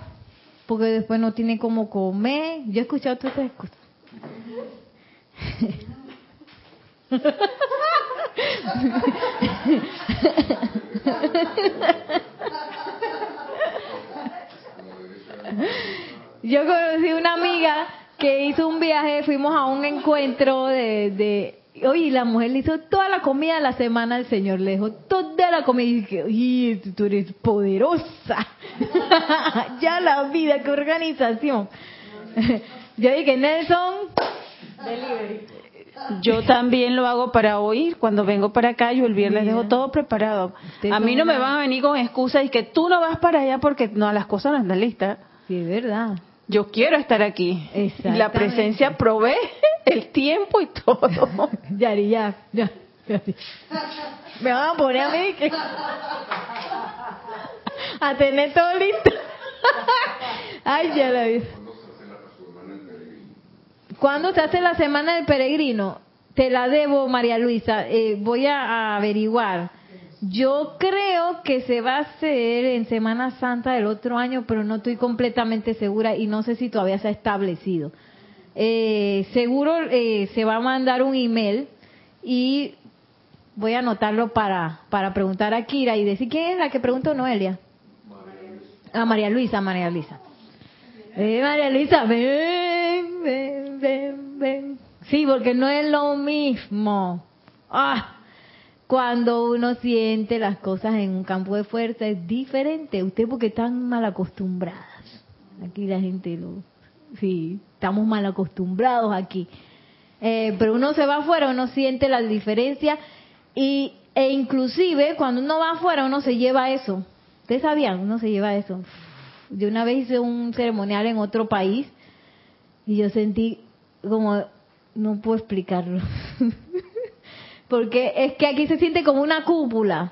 porque después no tiene cómo comer. Yo he escuchado todas estas excusas. Yo conocí una amiga que hizo un viaje, fuimos a un encuentro de, de oye, la mujer le hizo toda la comida de la semana al Señor, le dejó toda la comida y dije, oye, tú eres poderosa. ya la vida, qué organización. Yo dije, Nelson, delivery. Yo también lo hago para oír. Cuando vengo para acá, yo el viernes dejo todo preparado. A mí no me van a venir con excusas y que tú no vas para allá porque no, las cosas no están listas. Sí, es verdad. Yo quiero estar aquí. La presencia provee el tiempo y todo. Yari, ya, ya. Me van a poner a mí que... a tener todo listo. Ay, ya la vi. ¿Cuándo se hace la semana del peregrino? Te la debo, María Luisa. Eh, voy a, averiguar. Yo creo que se va a hacer en Semana Santa del otro año, pero no estoy completamente segura y no sé si todavía se ha establecido. Eh, seguro eh, se va a mandar un email y voy a anotarlo para, para preguntar a Kira y decir quién es la que preguntó Noelia. A María Luisa, María Luisa. Eh, María Luisa, ven, ven, ven, ven. Sí, porque no es lo mismo. Ah, cuando uno siente las cosas en un campo de fuerza es diferente. Usted porque están mal acostumbradas. Aquí la gente lo... Sí, estamos mal acostumbrados aquí. Eh, pero uno se va afuera, uno siente la diferencia y, e inclusive cuando uno va afuera uno se lleva eso. ¿Ustedes sabían? Uno se lleva eso. Yo una vez hice un ceremonial en otro país y yo sentí como, no puedo explicarlo. Porque es que aquí se siente como una cúpula.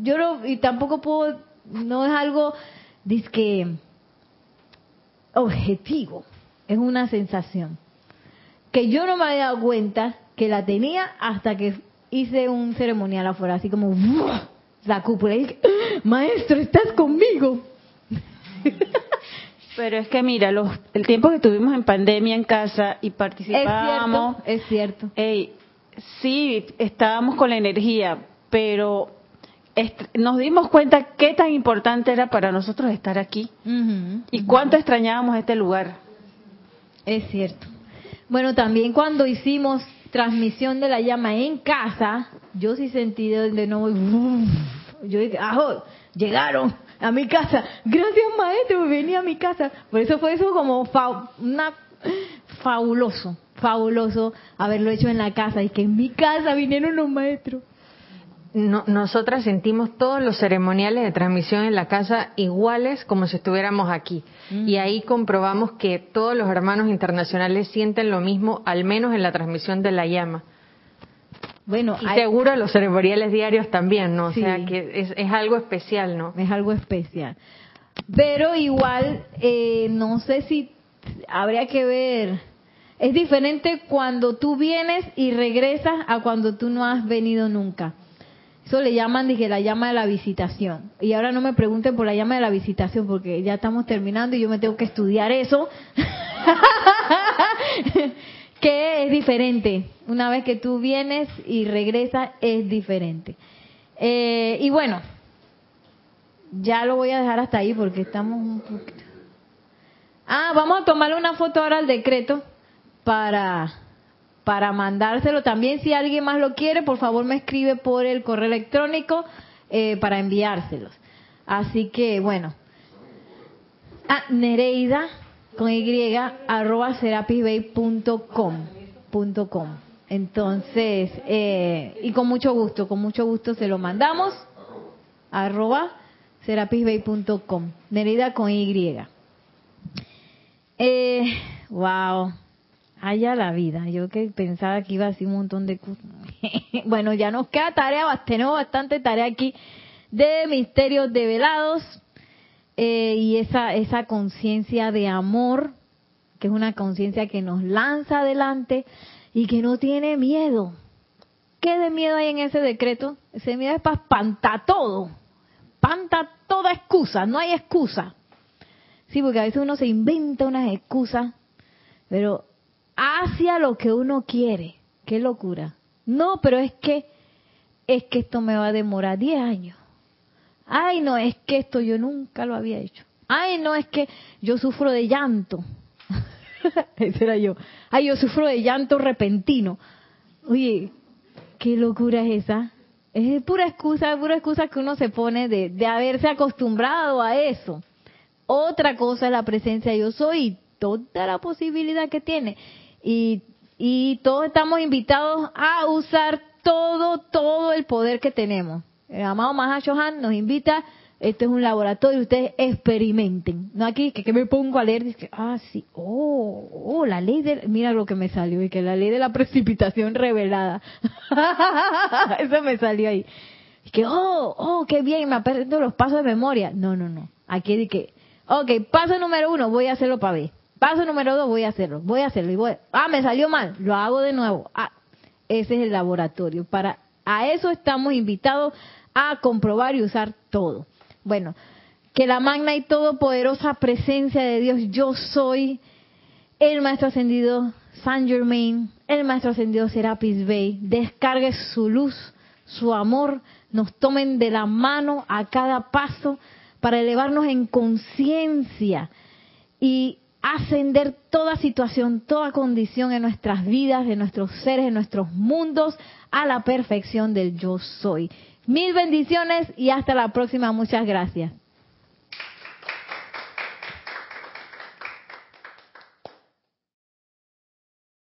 Yo no, y tampoco puedo, no es algo, que objetivo, es una sensación. Que yo no me había dado cuenta que la tenía hasta que hice un ceremonial afuera, así como la cúpula. Y dije, Maestro, estás conmigo. Pero es que mira, los, el tiempo que tuvimos en pandemia en casa y participábamos, es cierto. Es cierto. sí, estábamos con la energía, pero nos dimos cuenta qué tan importante era para nosotros estar aquí y cuánto extrañábamos este lugar. Es cierto. Bueno, también cuando hicimos transmisión de la llama en casa, yo sí sentí de nuevo, yo dije, ¡ajo! Llegaron a mi casa. Gracias, maestro, venía a mi casa. Por eso fue eso como una fabuloso, fabuloso haberlo hecho en la casa y que en mi casa vinieron los maestros. nosotras sentimos todos los ceremoniales de transmisión en la casa iguales como si estuviéramos aquí. Mm. Y ahí comprobamos que todos los hermanos internacionales sienten lo mismo, al menos en la transmisión de la llama. Bueno, y seguro los ceremoniales diarios también, ¿no? O sea, que es, algo especial, ¿no? Es algo especial. Pero igual, eh, no sé si habría que ver. Es diferente cuando tú vienes y regresas a cuando tú no has venido nunca. Eso le llaman, dije, la llama de la visitación. Y ahora no me pregunten por la llama de la visitación porque ya estamos terminando y yo me tengo que estudiar eso. que es diferente. Una vez que tú vienes y regresas, es diferente. Eh, y bueno, ya lo voy a dejar hasta ahí porque estamos un poquito... Ah, vamos a tomarle una foto ahora al decreto para, para mandárselo. También si alguien más lo quiere, por favor me escribe por el correo electrónico eh, para enviárselos. Así que bueno. Ah, Nereida con y arroba serapisbay.com. Entonces, eh, y con mucho gusto, con mucho gusto se lo mandamos. Arroba serapisbay.com. Nerida con Y. Eh, wow. Allá la vida. Yo que pensaba que iba a ser un montón de bueno, ya nos queda tarea, tenemos bastante tarea aquí de misterios develados eh, y esa, esa conciencia de amor, que es una conciencia que nos lanza adelante y que no tiene miedo. ¿Qué de miedo hay en ese decreto? Ese miedo es para espantar todo. Espanta toda excusa, no hay excusa. Sí, porque a veces uno se inventa unas excusas, pero hacia lo que uno quiere. Qué locura. No, pero es que es que esto me va a demorar 10 años. Ay, no, es que esto yo nunca lo había hecho. Ay, no, es que yo sufro de llanto. Ese era yo. Ay, yo sufro de llanto repentino. Oye, qué locura es esa. Es pura excusa, pura excusa que uno se pone de, de haberse acostumbrado a eso. Otra cosa es la presencia de yo soy y toda la posibilidad que tiene. Y, y todos estamos invitados a usar todo, todo el poder que tenemos. El amado Mahashohan nos invita, este es un laboratorio, ustedes experimenten. No aquí que, me pongo a leer, dice, ah, sí, oh, oh, la ley de, mira lo que me salió, y que la ley de la precipitación revelada. Eso me salió ahí. Y que, oh, oh, qué bien, me aprendo los pasos de memoria. No, no, no. Aquí de que, ok, paso número uno, voy a hacerlo para ver. Paso número dos, voy a hacerlo, voy a hacerlo. Y voy, ah, me salió mal, lo hago de nuevo. Ah, ese es el laboratorio. Para, a eso estamos invitados a comprobar y usar todo. Bueno, que la magna y todopoderosa presencia de Dios, yo soy el Maestro Ascendido Saint Germain, el Maestro Ascendido Serapis Bey, descargue su luz, su amor, nos tomen de la mano a cada paso para elevarnos en conciencia y ascender toda situación, toda condición en nuestras vidas, en nuestros seres, en nuestros mundos, a la perfección del yo soy. Mil bendiciones y hasta la próxima. Muchas gracias.